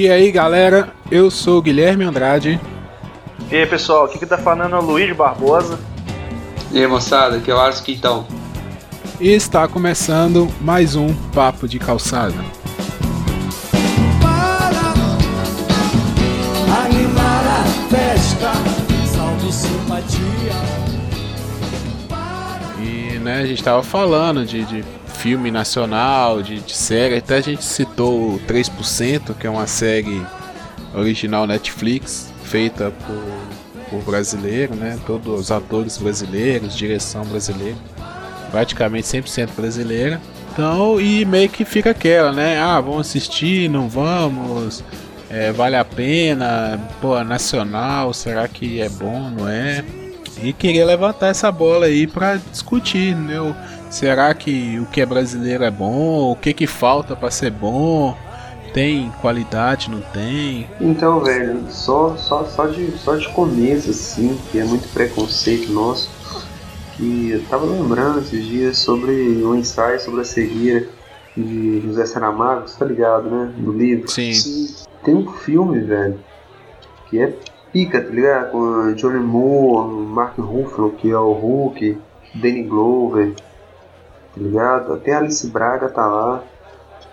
E aí galera, eu sou o Guilherme Andrade. E aí pessoal, aqui que tá falando é o Luiz Barbosa. E aí moçada, aqui é o Ars Quintão. E está começando mais um Papo de Calçada. Para animar a festa, salve simpatia. E né, a gente tava falando de, de filme nacional, de, de série. Até a gente citou o 3%, que é uma série original Netflix, feita por, por brasileiro, né? Todos os atores brasileiros, direção brasileira, praticamente 100% brasileira. Então, e meio que fica aquela, né? Ah, vamos assistir, não vamos? É, vale a pena? Pô, nacional, será que é bom, não é? E queria levantar essa bola aí para discutir, né? Será que o que é brasileiro é bom? O que que falta para ser bom? Tem qualidade, não tem? Então, velho, só, só, só, de, só de começo, assim, que é muito preconceito nosso, que eu tava lembrando esses dias sobre um ensaio sobre a cegueira de José Saramago, você tá ligado, né? Do livro. Sim. Sim. Tem um filme, velho, que é pica, tá ligado? Com Johnny Moore, Mark Ruffalo, que é o Hulk, Danny Glover, tá ligado? Até Alice Braga tá lá.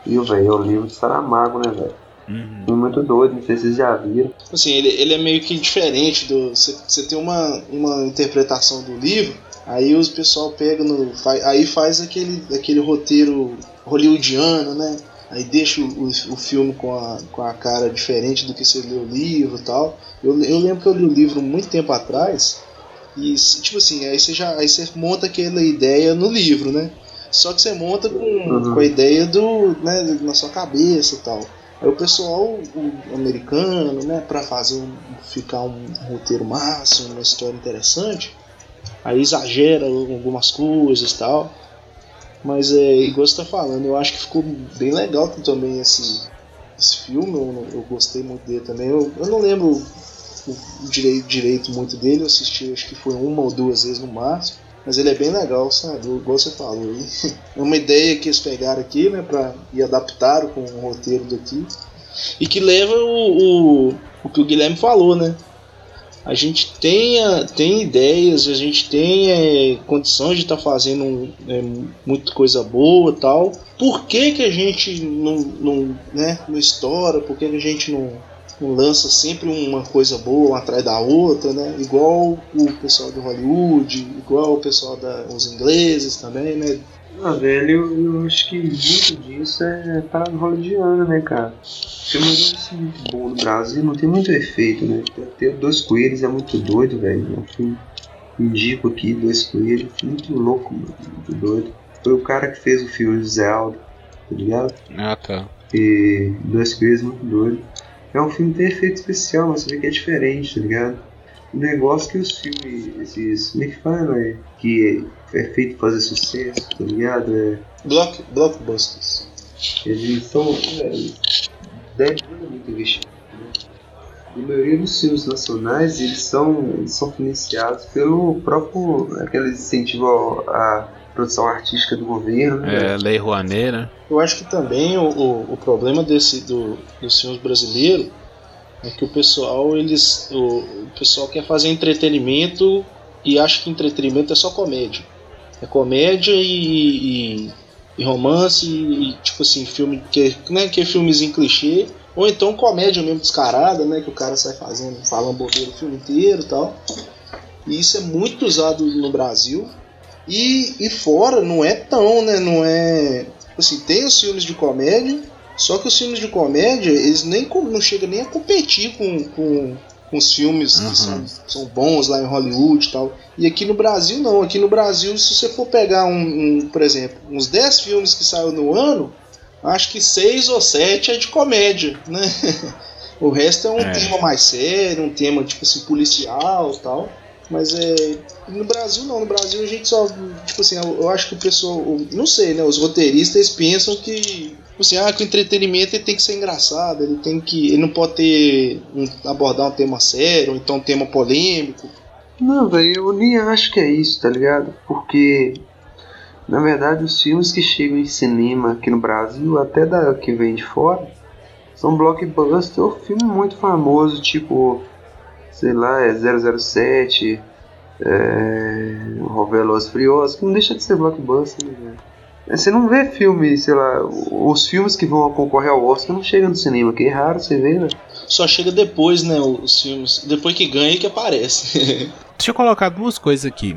E o velho, é o livro de Saramago, né, velho? Uhum. Muito doido, não sei se vocês já viram. Assim, ele, ele é meio que diferente do. Você tem uma, uma interpretação do livro, aí os pessoal pega no. Aí faz aquele, aquele roteiro hollywoodiano, né? Aí deixa o, o filme com a, com a cara diferente do que você lê o livro e tal. Eu, eu lembro que eu li o livro muito tempo atrás. E, tipo assim, aí você já aí você monta aquela ideia no livro, né? Só que você monta com, uhum. com a ideia do, né, na sua cabeça e tal. Aí o pessoal o americano, né, para fazer um, ficar um roteiro máximo, uma história interessante, aí exagera algumas coisas e tal. Mas é igual você tá falando, eu acho que ficou bem legal também esse, esse filme, eu, eu gostei muito dele também. Eu, eu não lembro o, o direito, direito muito dele, eu assisti acho que foi uma ou duas vezes no máximo. Mas ele é bem legal, sabe? Igual você falou. É uma ideia que eles pegaram aqui, né? Pra, e adaptaram com o roteiro daqui. E que leva o, o, o que o Guilherme falou, né? A gente tem, tem ideias, a gente tem é, condições de estar tá fazendo é, muita coisa boa tal. Por que, que a gente não, não, né, não estoura? Por que, que a gente não, lança sempre uma coisa boa uma atrás da outra, né? Igual o pessoal de Hollywood, igual o pessoal da, os ingleses também, né? Ah, velho, eu, eu acho que muito disso é parada hollywoodiana, né, cara? Filme é muito bom no Brasil, não tem muito efeito, né? Ter dois coelhos é muito doido, velho. Filme indico aqui, dois coelhos, muito louco, mano, muito doido. Foi o cara que fez o filme Zé Aldo, tá ligado? Ah, tá. E dois coelhos muito doido. É um filme que tem efeito especial, mas você vê que é diferente, tá ligado? O negócio que os filmes, esses. Como é que fala, né? Que é feito pra fazer sucesso, tá ligado? É... Block, blockbusters. Eles são. É, deve muito investimento. Né? A maioria dos filmes nacionais eles são, eles são financiados pelo próprio. aquele incentivo à produção artística do governo. Né? É, Lei Rouanet, né? Eu acho que também o, o, o problema desse do, dos filmes brasileiros é que o pessoal eles o, o, pessoal quer fazer entretenimento e acha que entretenimento é só comédia. É comédia e, e, e romance e tipo assim filme que né, que é filmes em clichê ou então comédia mesmo descarada, né, que o cara sai fazendo falando bobeira o filme inteiro, e tal. E isso é muito usado no Brasil. E, e fora não é tão, né? Não é. Assim, tem os filmes de comédia, só que os filmes de comédia, eles nem não chegam nem a competir com, com, com os filmes uhum. que são, são bons lá em Hollywood e tal. E aqui no Brasil não. Aqui no Brasil, se você for pegar um, um por exemplo, uns 10 filmes que saiu no ano, acho que 6 ou 7 é de comédia, né? o resto é um é. tema mais sério, um tema tipo assim, policial e tal. Mas é. No Brasil não, no Brasil a gente só. Tipo assim, eu, eu acho que o pessoal. Não sei, né? Os roteiristas pensam que. Tipo assim, ah, que o entretenimento ele tem que ser engraçado, ele tem que. Ele não pode ter. Um, abordar um tema sério, ou então um tema polêmico. Não, velho, eu nem acho que é isso, tá ligado? Porque. Na verdade, os filmes que chegam em cinema aqui no Brasil, até da que vem de fora, São blockbusters ou filme muito famoso, tipo, sei lá, é 007, é, Velozes Furiosos, que não deixa de ser blockbuster, né, velho? Você não vê filme, sei lá, os filmes que vão concorrer ao Oscar não chegam no cinema, que é raro você ver, né? Só chega depois, né, os filmes. Depois que ganha que aparece. Deixa eu colocar duas coisas aqui.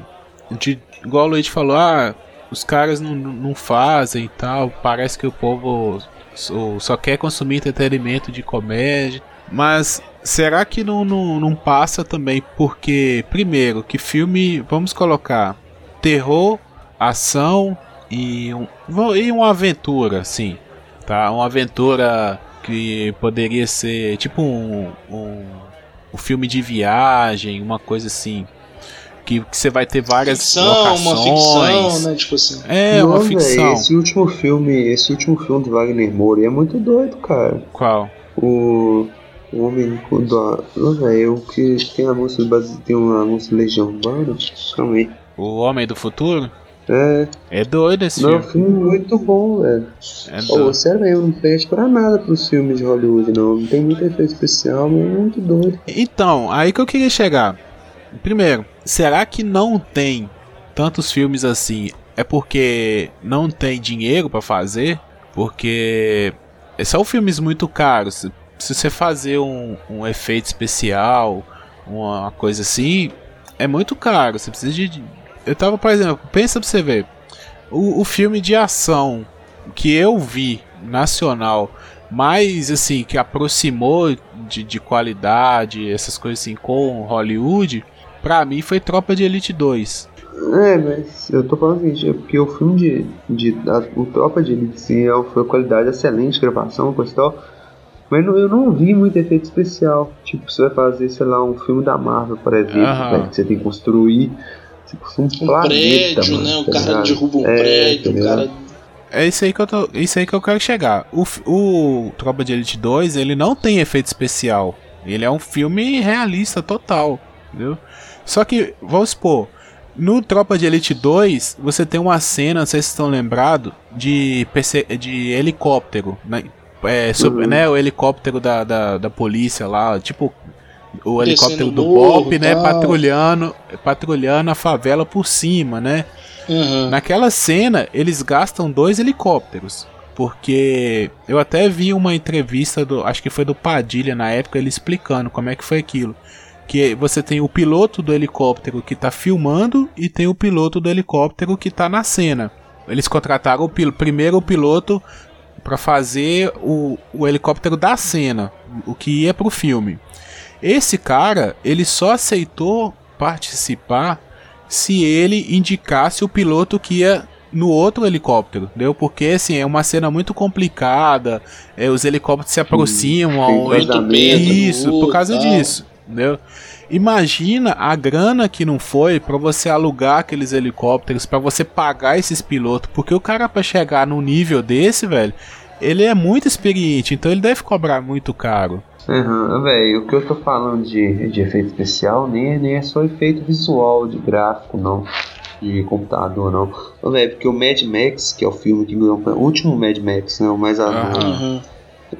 De, igual o Luiz falou, ah, os caras não, não fazem e tal, parece que o povo só, só quer consumir entretenimento de comédia. Mas será que não, não, não passa também porque, primeiro, que filme, vamos colocar, terror, ação e, um, e uma aventura, sim, tá? Uma aventura que poderia ser tipo um, um, um filme de viagem, uma coisa assim. Que, que você vai ter várias ficção, locações. uma ficção, né? Tipo assim. É, Não, uma ficção. esse último filme, esse último filme do Wagner Moura é muito doido, cara. Qual? O, o homem a, não, véi, o que tem a música base- tem uma música Legião Urbana. Calma aí. O Homem do Futuro? É, É doido esse não, é um filme. filme muito bom, velho. É doido. sério mesmo, não perde pra nada pros filmes de Hollywood, não. Não tem muito efeito especial, mas é muito doido. Então, aí que eu queria chegar. Primeiro, será que não tem tantos filmes assim? É porque não tem dinheiro pra fazer? Porque são filmes muito caros. Se- você fazer um, um efeito especial, uma coisa assim, é muito caro. Você precisa de. Eu tava, por exemplo, pensa pra você ver. O, o filme de ação que eu vi nacional, mais assim, que aproximou de, de qualidade, essas coisas assim, com Hollywood, pra mim foi Tropa de Elite 2. É, mas eu tô falando assim, é porque o filme de. de a, o Tropa de Elite sim, é- foi qualidade excelente, gravação, coisa e tal. Mas eu não vi muito efeito especial. Tipo, você vai fazer, sei lá, um filme da Marvel, por exemplo, velho, que você tem que construir. Tipo, um, Um planeta, prédio, mano, né? O tá cara ligado? derruba um É, prédio, tá o cara. É isso aí que eu, tô, isso aí que eu quero chegar. O, o Tropa de Elite 2, ele não tem efeito especial. Ele é um filme realista total, entendeu? Só que, vamos supor, no Tropa de Elite 2, você tem uma cena, não sei se vocês estão lembrados, de, perse- de helicóptero, né? É, sobre- Uhum. né, o helicóptero da, da, da polícia lá, tipo o Descendo helicóptero do morro, Bop, né, tal. patrulhando, patrulhando a favela por cima, né? Aham. Naquela cena, eles gastam dois helicópteros. Porque eu até vi uma entrevista do. Acho que foi do Padilha na época, ele explicando como é que foi aquilo. Que você tem o piloto do helicóptero que tá filmando e tem o piloto do helicóptero que tá na cena. Eles contrataram o pil primeiro o piloto para fazer o, o helicóptero da cena, o que ia pro filme. Esse cara, ele só aceitou participar se ele indicasse o piloto que ia no outro helicóptero, entendeu? Porque assim, é uma cena muito complicada, é, os helicópteros se aproximam, medo. isso, por causa tal. disso, entendeu? Imagina a grana que não foi pra você alugar aqueles helicópteros, pra você pagar esses pilotos, porque o cara pra chegar num nível desse, velho, ele é muito experiente, então ele deve cobrar muito caro. Aham, velho, o que eu tô falando de, de efeito especial nem, é- nem é só efeito visual, de gráfico, não. De computador, não. Velho, porque o Mad Max, que é o filme que ganhou o último Mad Max, né? O mais a. Aham. Aham.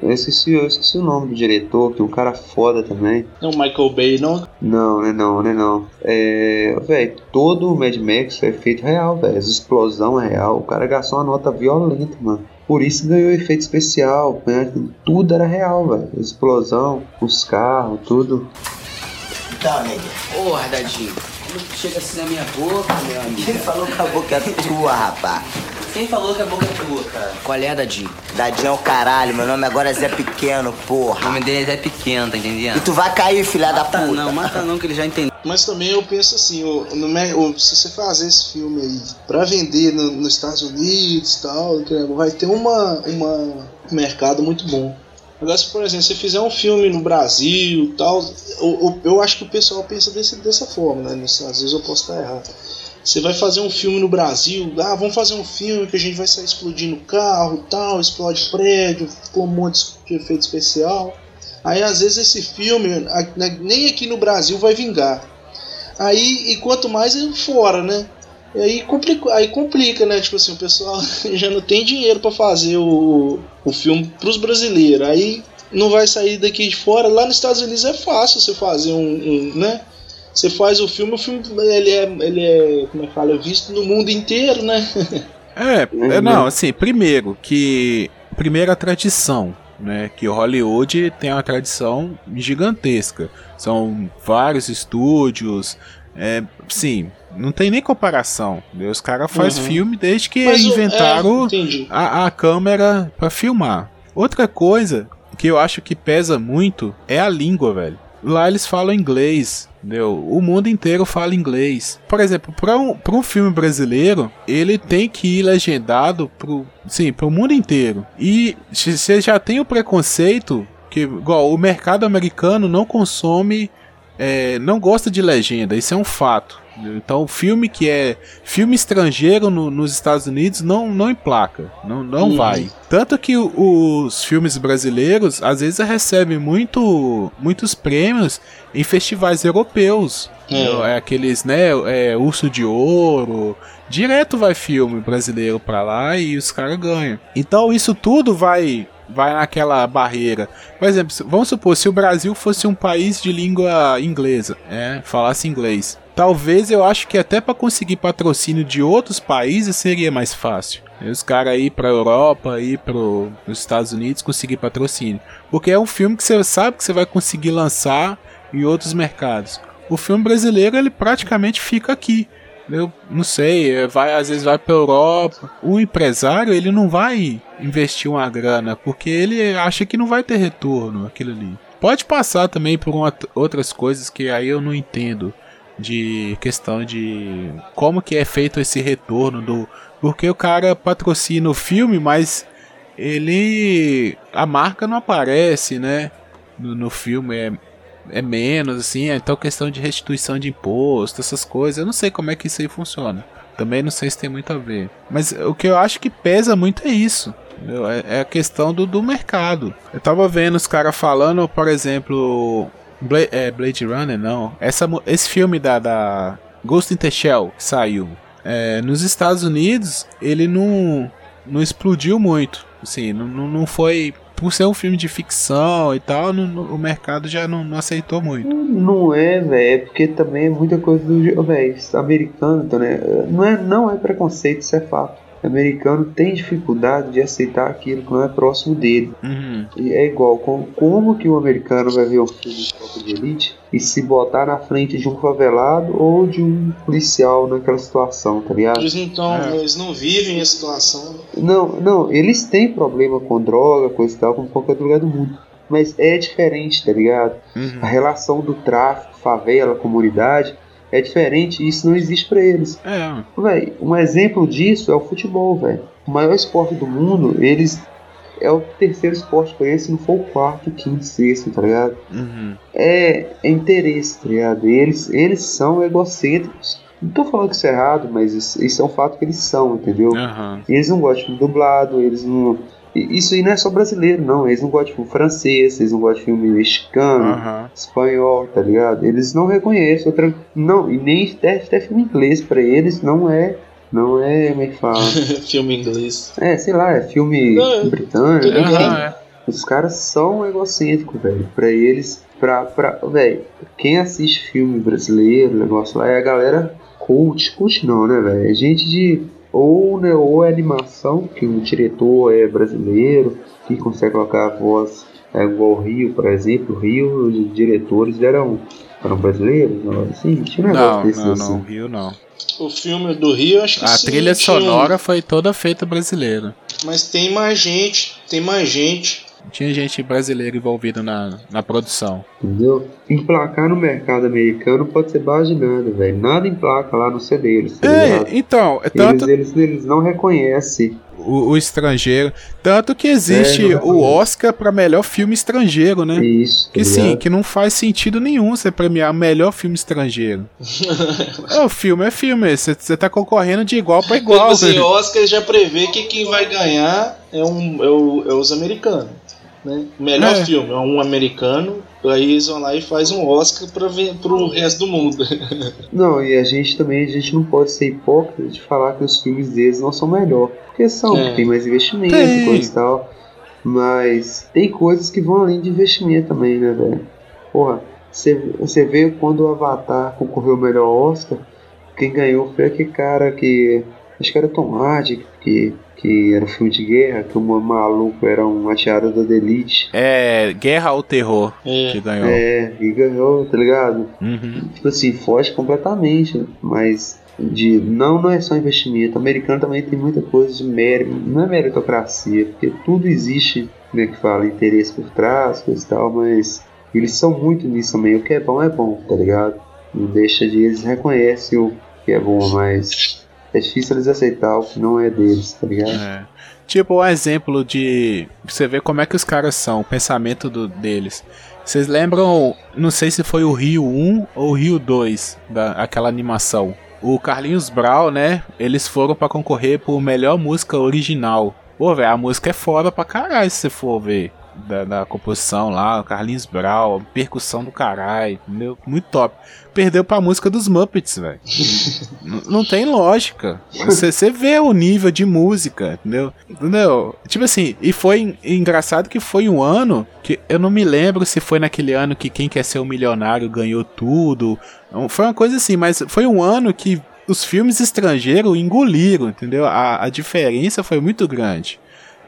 Eu esqueci, eu esqueci o nome do diretor, que é um cara foda também. Não, Michael Bay, não. Não, né não, né não. É. Velho, todo o Mad Max é feito real, velho. As explosão é real. O cara gastou uma nota violenta, mano. Por isso ganhou efeito especial. né? Tudo era real, velho. Explosão, os carros, tudo. Então, nega, Porra, Dadinho, não chega assim na minha boca, meu amigo. quem falou que a boca é tua, rapá? Quem falou que a boca é tua, cara? Qual é, Dadinho? Dadinho é o caralho, meu nome agora é Zé Pequeno, O porra. nome dele é pequeno, tá entendendo? E tu vai cair, filha da puta. não, mata não, que ele já entendeu. Mas também eu penso assim, o, no o- se você fazer esse filme aí pra vender no- nos Estados Unidos e tal, que vai ter uma, uma um mercado muito bom. Agora, se por exemplo, você fizer um filme no Brasil e tal, o- o- eu acho que o pessoal pensa desse, dessa forma, né? Às vezes eu posso estar errado. Você vai fazer um filme no Brasil, ah, vamos fazer um filme que a gente vai sair explodindo carro tal, explode prédio, com um monte de efeito especial. Aí às vezes esse filme né, nem aqui no Brasil vai vingar. Aí, e quanto mais é fora, né? E aí complica, aí complica, né? Tipo assim, o pessoal já não tem dinheiro pra fazer o, o filme pros brasileiros. Aí não vai sair daqui de fora. Lá nos Estados Unidos é fácil você fazer um, um né? Você faz o filme, o filme ele é, ele é, como é que fala, visto no mundo inteiro, né? É, é, não, assim, primeiro que primeira tradição, né, que o Hollywood tem uma tradição gigantesca. São vários estúdios, é, sim, não tem nem comparação. né? Os caras fazem Uhum. filme desde que Mas inventaram é, a, a câmera pra filmar. Outra coisa que eu acho que pesa muito é a língua, velho. Lá eles falam inglês, entendeu? O mundo inteiro fala inglês. Por exemplo, para um, um filme brasileiro, ele tem que ir legendado pro, sim, pro mundo inteiro. E você já tem o preconceito que, igual, o mercado americano não consome, é, não gosta de legenda, isso é um fato. Então, filme que é filme estrangeiro no- nos Estados Unidos não, não emplaca, não, não Uhum. vai. Tanto que os filmes brasileiros às vezes recebem muito, muitos prêmios em festivais europeus. É. entendeu? É aqueles, né, é, Urso de Ouro. Direto vai filme brasileiro pra lá e os caras ganham. Então isso tudo vai vai naquela barreira. Por exemplo, vamos supor, se o Brasil fosse um país de língua inglesa, é, falasse inglês. Talvez eu acho que até para conseguir patrocínio de outros países seria mais fácil. Os caras ir pra Europa, ir pro, pros Estados Unidos conseguir patrocínio. Porque é um filme que você sabe que você vai conseguir lançar em outros mercados. O filme brasileiro ele praticamente fica aqui. Eu não sei, é, vai às vezes vai para Europa. O empresário ele não vai investir uma grana porque ele acha que não vai ter retorno aquilo ali. Pode passar também por uma- outras coisas que aí eu não entendo de questão de como que é feito esse retorno do porque o cara patrocina o filme, mas ele a marca não aparece, né? No, no filme é é menos, assim, então questão de restituição de imposto, essas coisas, eu não sei como é que isso aí funciona. Também não sei se tem muito a ver. Mas o que eu acho que pesa muito é isso. É, é a questão do, do mercado. Eu tava vendo os caras falando, por exemplo. Bla é, Blade Runner, não. Essa, esse filme da, da Ghost in the Shell que saiu. é, nos Estados Unidos, ele não, não explodiu muito. Assim, não, não, foi. Por ser um filme de ficção e tal, não- não- o mercado já não, não aceitou muito. Não é, velho, é porque também é muita coisa do velho, americano, então, né? Não é, não é preconceito, isso é fato. Americano tem dificuldade de aceitar aquilo que não é próximo dele. Uhum. E é igual, com, como que o americano vai ver um filme de tropa de elite e se botar na frente de um favelado ou de um policial naquela situação, tá ligado? Eles não, tão, É. eles não vivem a situação. Não, não, eles têm problema com droga, coisa e tal, como qualquer outro lugar do mundo. Mas é diferente, tá ligado? A Uhum. relação do tráfico, favela, comunidade é diferente e isso não existe pra eles. É, Véi, um exemplo disso é o futebol, velho. O maior esporte do mundo, eles é o terceiro esporte pra eles, se não for o quarto, quinto, sexto, tá ligado? uhum. É, é interesse, tá ligado? Eles, eles são egocêntricos. Não tô falando que isso é errado, mas isso, isso é um fato que eles são, entendeu? Aham. Eles não gostam de dublado, eles não. E Isso aí não é só brasileiro, não. Eles não gostam de filme francês, eles não gostam de filme mexicano, Aham. espanhol, tá ligado? Eles não reconhecem outra. Não, e nem até, até filme inglês pra eles não é. Não é. Como é que fala? Filme inglês. É, sei lá, é filme Não, eu- britânico. Aham, é. Os caras são egocêntricos, velho. Pra eles. Pra, pra, velho, quem assiste filme brasileiro, negócio lá, é a galera cult. Cult não, né, velho? É gente de. Ou, né, ou é animação, que o diretor é brasileiro, que consegue colocar a voz é, igual o Rio, por exemplo. O Rio, os diretores eram, eram brasileiros, não, assim, tinha um negócio Não, desse não, assim. não, Rio não. O filme do Rio, acho que A sim, trilha tinha um- sonora foi toda feita brasileira. Mas tem mais gente, tem mais gente. Tinha gente brasileira envolvida na, na produção. Entendeu? Emplacar no mercado americano pode ser base de nada, velho. Nada emplaca lá no CD deles, tá? É, então, é Eles, tanto eles, eles não reconhecem. o, o estrangeiro. Tanto que existe É, o. Oscar pra melhor filme estrangeiro, né? Isso. tá Que sim, que não faz sentido nenhum você premiar melhor filme estrangeiro. é, o filme é filme, você, você tá concorrendo de igual pra igual. Tipo assim, o Oscar já prevê que quem vai ganhar é, um, é, o- é os americanos. Né? O melhor É. filme é um americano, aí eles vão lá e faz um Oscar pra ver, pro resto do mundo. Não, e a gente também, a gente não pode ser hipócrita de falar que os filmes deles não são melhor. Porque são, É. porque tem mais investimento Tem. e coisa e tal. Mas tem coisas que vão além de investimento também, né, velho? Porra, você você vê quando o Avatar concorreu ao melhor Oscar, quem ganhou foi aquele cara que. Acho que era Tom Hardy, que, que era um filme de guerra, que o maluco era um atirador da elite. É. Guerra ao Terror É. que ganhou. É, e ganhou, tá ligado? Uhum. Tipo assim, foge completamente, mas de não não é só investimento. O americano também tem muita coisa de mérito, não é meritocracia, porque tudo existe, como é que fala, interesse por trás, coisa e tal, mas eles são muito nisso também. O que é bom é bom, tá ligado? Não deixa de eles reconhecem o que é bom, mas é difícil eles aceitar o que não é deles, tá ligado? É. Tipo, um exemplo de. Você ver como é que os caras são, o pensamento do- deles. Vocês lembram, não sei se foi o Rio 1 ou o Rio 2, da, aquela animação. O Carlinhos Brau, né? Eles foram pra concorrer por melhor música original. Pô, velho, a música é foda pra caralho se você for ver. Da, da composição lá, o Carlinhos Brau, percussão do caralho, entendeu? Muito top. Perdeu pra música dos Muppets, velho. Não tem lógica. Você vê o nível de música, entendeu? Entendeu? Tipo assim, e foi en- engraçado que foi um ano que eu não me lembro se foi naquele ano que quem quer ser um milionário ganhou tudo. Foi uma coisa assim, mas foi um ano que os filmes estrangeiros engoliram, entendeu? A, a diferença foi muito grande.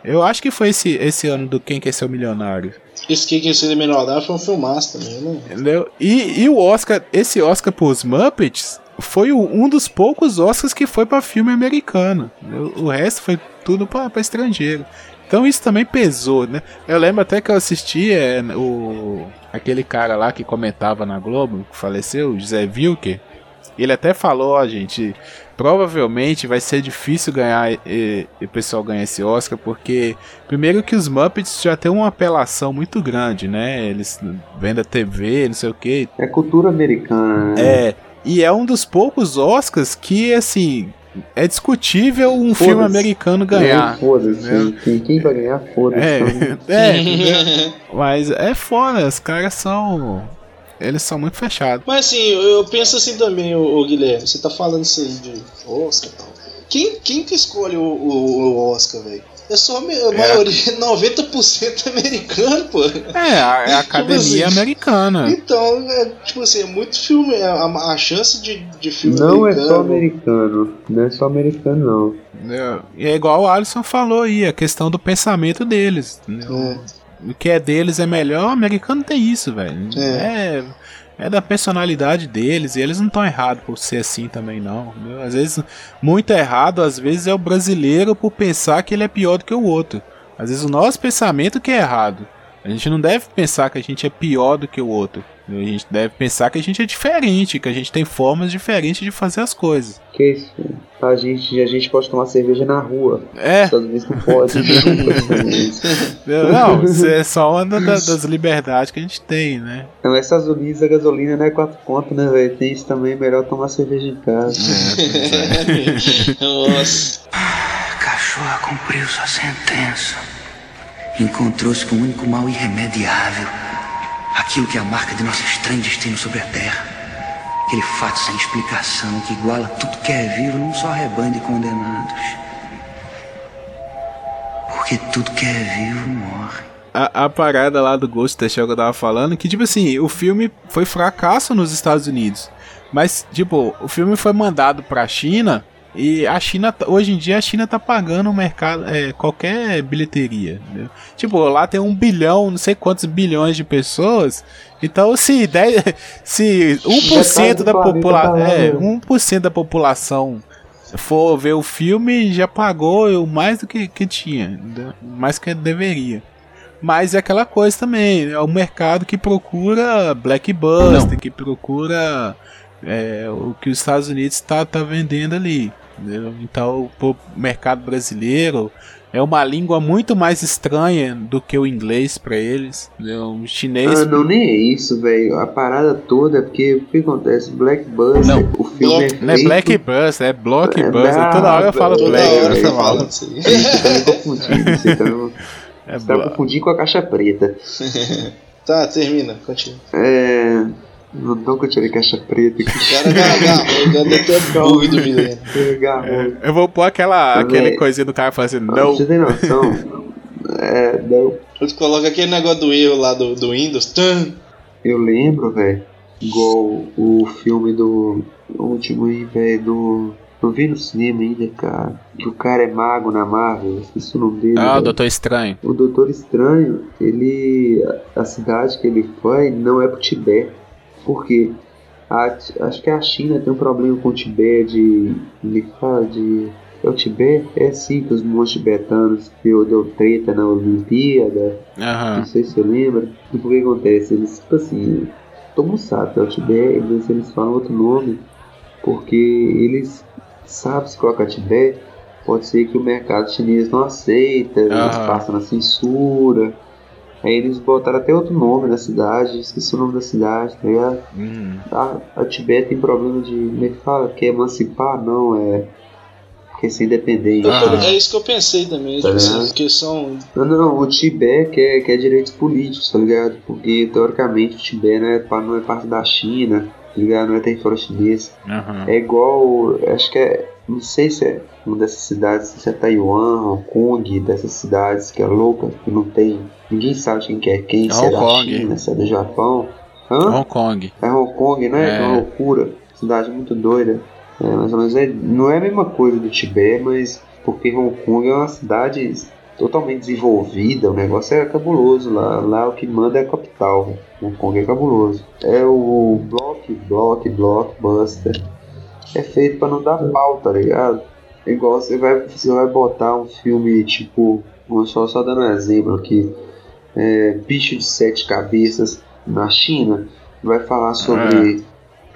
Eu acho que foi esse, esse ano do Quem Quer Ser o Milionário. Esse que quer ser melhor foi um filmaço também, né? Entendeu? E, e o Oscar, esse Oscar pros Muppets, foi o- um dos poucos Oscars que foi pra filme americano. entendeu? O resto foi tudo pra, pra estrangeiro. Então isso também pesou, né? Eu lembro até que eu assisti é, o, aquele cara lá que comentava na Globo, que faleceu, o José Wilker. Ele até falou, ó, gente, provavelmente vai ser difícil ganhar e, e o pessoal ganhar esse Oscar, porque primeiro que os Muppets já tem uma apelação muito grande, né? Eles vêm da TV, não sei o que. É cultura americana, né? É, e é um dos poucos Oscars que, assim, é discutível um filme Foda-se. americano ganhar. É, Foda-se. né? Quem, quem vai ganhar, foda-se. É, Então, é, entendeu? mas é foda, os caras são. Eles são muito fechados. Mas assim, eu, penso assim também, ô, ô, Guilherme, você tá falando isso aí de Oscar e tal. Quem, quem que escolhe o, o- o Oscar, velho? É só a maioria, 90% americano, pô. É, a, é a academia assim? americana. Então, é, tipo assim, é muito filme. A, a chance de, de filme Não é americano. só americano. Não é só americano, não. entendeu? E é igual o Alisson falou aí, a questão do pensamento deles. É. O que é deles é melhor, o americano tem isso, velho. É. é. da personalidade deles, e eles não estão errados por ser assim também, não. entendeu? Às vezes, muito errado, às vezes é o brasileiro por pensar que ele é pior do que o outro. Às vezes o nosso pensamento que é errado. A gente não deve pensar que a gente é pior do que o outro. A gente deve pensar que a gente é diferente, que a gente tem formas diferentes de fazer as coisas. Que isso? A gente, a gente pode tomar cerveja na rua. É, Nos Estados Unidos não pode. não, isso é só uma da- das liberdades que a gente tem, né? Não, Estados Unidos a gasolina não é 4 pontos, né, velho? Tem isso também, é melhor tomar cerveja em casa. Nossa. A cachorra cumpriu sua sentença. Encontrou-se com o único mal irremediável. Aquilo que é a marca de nosso estranho destino sobre a Terra. Aquele fato sem explicação que iguala tudo que é vivo num só rebanho de condenados. Porque tudo que é vivo morre. a, a parada lá do Ghost Shell que eu tava falando, que tipo assim, o filme foi fracasso nos Estados Unidos. Mas, tipo, o filme foi mandado pra China e a China, tá- hoje em dia, a China tá pagando o mercado, é, qualquer bilheteria. entendeu? Tipo, lá tem um bilhão, não sei quantos bilhões de pessoas. Então, se, 10, se 1% da população. tá É, né? 1% da população for ver o filme, já pagou mais do que, que tinha, entendeu? mais que deveria. Mas é aquela coisa também, é o mercado que procura blackbuster, que procura é, o que os Estados Unidos está tá vendendo ali. Entendeu? Então o mercado brasileiro é uma língua muito mais estranha do que o inglês para eles. entendeu? O chinês. Ah, não, nem é isso, velho. A parada toda é porque o que acontece? Black Buzz, Não, o filme Block- é Não é. Blackbuster, é Blockbuster. É, Toda hora eu falo toda Black. hora eu você falo. Você tá me confundindo, você tá, me- É você tá confundindo com a caixa preta. Tá, termina, continua. É... Não, não que eu tirei caixa preta aqui. O cara. Eu vou pôr aquela aquele é- coisinha do cara fazendo Pra não. Você tem noção? É, não. Tu coloca aquele negócio do erro lá do, do Windows. Tum. Eu lembro, velho, igual o filme do o último aí, velho, do. Eu vi no cinema ainda, cara. Que o cara é mago na Marvel. Esqueci o nome dele. Ah, o. Doutor Estranho. O Doutor Estranho, ele. A cidade que ele foi não é pro Tibete. Por quê? A- acho que a China tem um problema com o Tibete de. Ele fala de. É o Tibete? É sim, que os monges tibetanos deu, deu treta na Olimpíada. Não Aham. sei se você lembra. E por que acontece? Eles, tipo assim, todo mundo sabe que é o Tibete, mas eles falam outro nome. Porque eles sabem se colocar Tibete, pode ser que o mercado chinês não aceita, eles Aham. passam na censura. Aí eles botaram até outro nome na cidade, esqueci o nome da cidade, tá ligado? Uhum. A, a Tibete tem problema de. Como é que fala? Quer emancipar? Não, é. Quer ser independente. Ah. É isso que eu pensei também, Tá tipo porque são. Não, não, o Tibete quer, quer direitos políticos, tá ligado? Porque teoricamente o Tibete não é, não é parte da China, tá ligado? Não é território chinês. Aham. É igual, acho que é, não sei se é uma dessas cidades, se é Taiwan, Hong Kong, dessas cidades que é louca, que não tem, ninguém sabe quem que é quem, se é Hong da Kong. China, se é do Japão. Hã? Hong Kong. É Hong Kong, né? É. É uma loucura. Cidade muito doida. É, ou menos. É, não é a mesma coisa do Tibete, mas porque Hong Kong é uma cidade totalmente desenvolvida, o negócio é cabuloso lá. Lá o que manda é a capital. Hong Kong é cabuloso. É o Block, Block, Blockbuster. É feito pra não dar pau, tá ligado? É igual você vai, você vai botar um filme tipo. Vamos só, só dando um exemplo aqui. É, Bicho de Sete Cabeças na China. Vai falar sobre,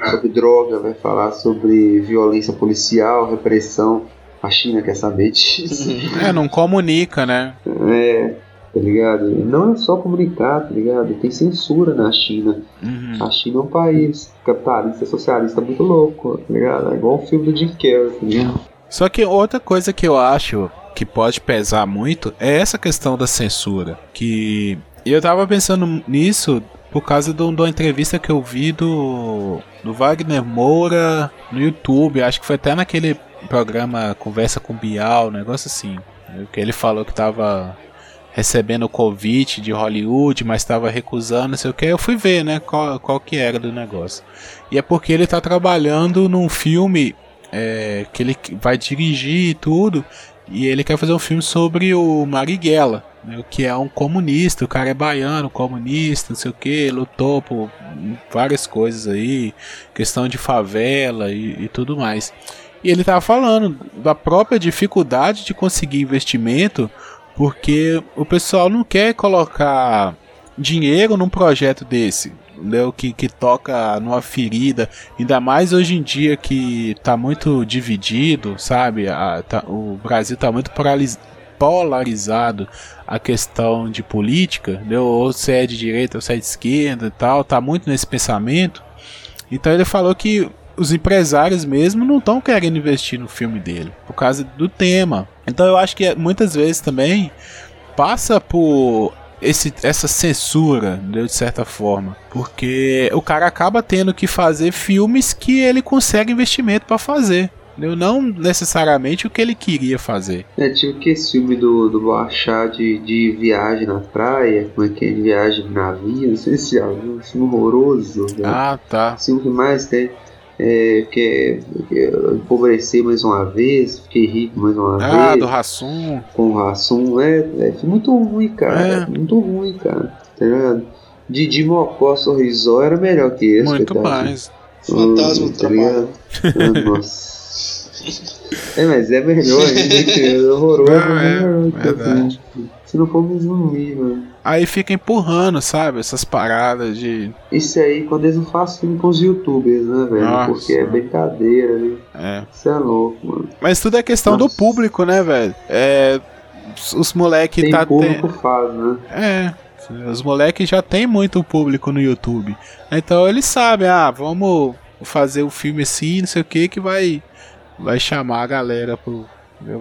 sobre droga, vai falar sobre violência policial, repressão. A China quer saber disso. É, não comunica, né? É, tá ligado? E Não é só comunicar, tá ligado? Tem censura na China. Uhum. A China é um país capitalista, socialista muito louco, tá ligado? É igual o filme do Jim Carrey, tá ligado? Só que outra coisa que eu acho que pode pesar muito é essa questão da censura. Que eu tava pensando nisso por causa de, um- de uma entrevista que eu vi do, do Wagner Moura no YouTube. Acho que foi até naquele programa Conversa com Bial, um negócio assim. Que ele falou que tava recebendo o convite de Hollywood, mas estava recusando, não sei o que. Eu fui ver, né, qual, qual que era do negócio. E é porque ele tá trabalhando num filme é, que ele vai dirigir e tudo. E ele quer fazer um filme sobre o Marighella, né, que é um comunista. O cara é baiano, comunista, não sei o que, lutou por várias coisas aí, questão de favela e, e tudo mais. E ele tava falando da própria dificuldade de conseguir investimento, porque o pessoal não quer colocar dinheiro num projeto desse, entendeu? Que, que toca numa ferida, ainda mais hoje em dia que tá muito dividido, sabe? A- tá- o Brasil tá muito polarizado a questão de política, entendeu? ou se é de direita ou se é de esquerda e tal, tá muito nesse pensamento. Então ele falou que os empresários mesmo não estão querendo investir no filme dele por causa do tema. Então eu acho que muitas vezes também passa por esse, essa censura, de certa forma, porque o cara acaba tendo que fazer filmes que ele consegue investimento para fazer. entendeu? Não necessariamente o que ele queria fazer. É tipo que esse filme do, do Boachá de, de viagem na praia, como é que é, viagem de navio, não sei se viu, um filme horroroso, velho. Ah, tá. Esse filme que mais tem é, que que empobrecer mais uma vez, fiquei rico mais uma Ah, vez, do Rassum. com o Rassum, é, é muito ruim, cara, É. muito ruim, cara, tá ligado? Didi Mocó Sorrisó era melhor que esse, Muito mais. Fantasma do tá ligado? Ah, nossa. É, mas é melhor que é horroroso. Não, é, é que verdade. assim. Se não for me zumbi, mano. Aí fica empurrando, sabe? Essas paradas de. Isso aí, quando eles não fazem filme com os youtubers, né, velho? Nossa. Porque é brincadeira, né? É. Isso é louco, mano. Mas tudo é questão do Nossa. público, né, velho? É. os- Os moleque Tem tá. público faz, né? É. Os moleques já tem muito público no YouTube. Então eles sabem, ah, vamos fazer o filme assim, não sei o que, que vai. Vai chamar a galera pro.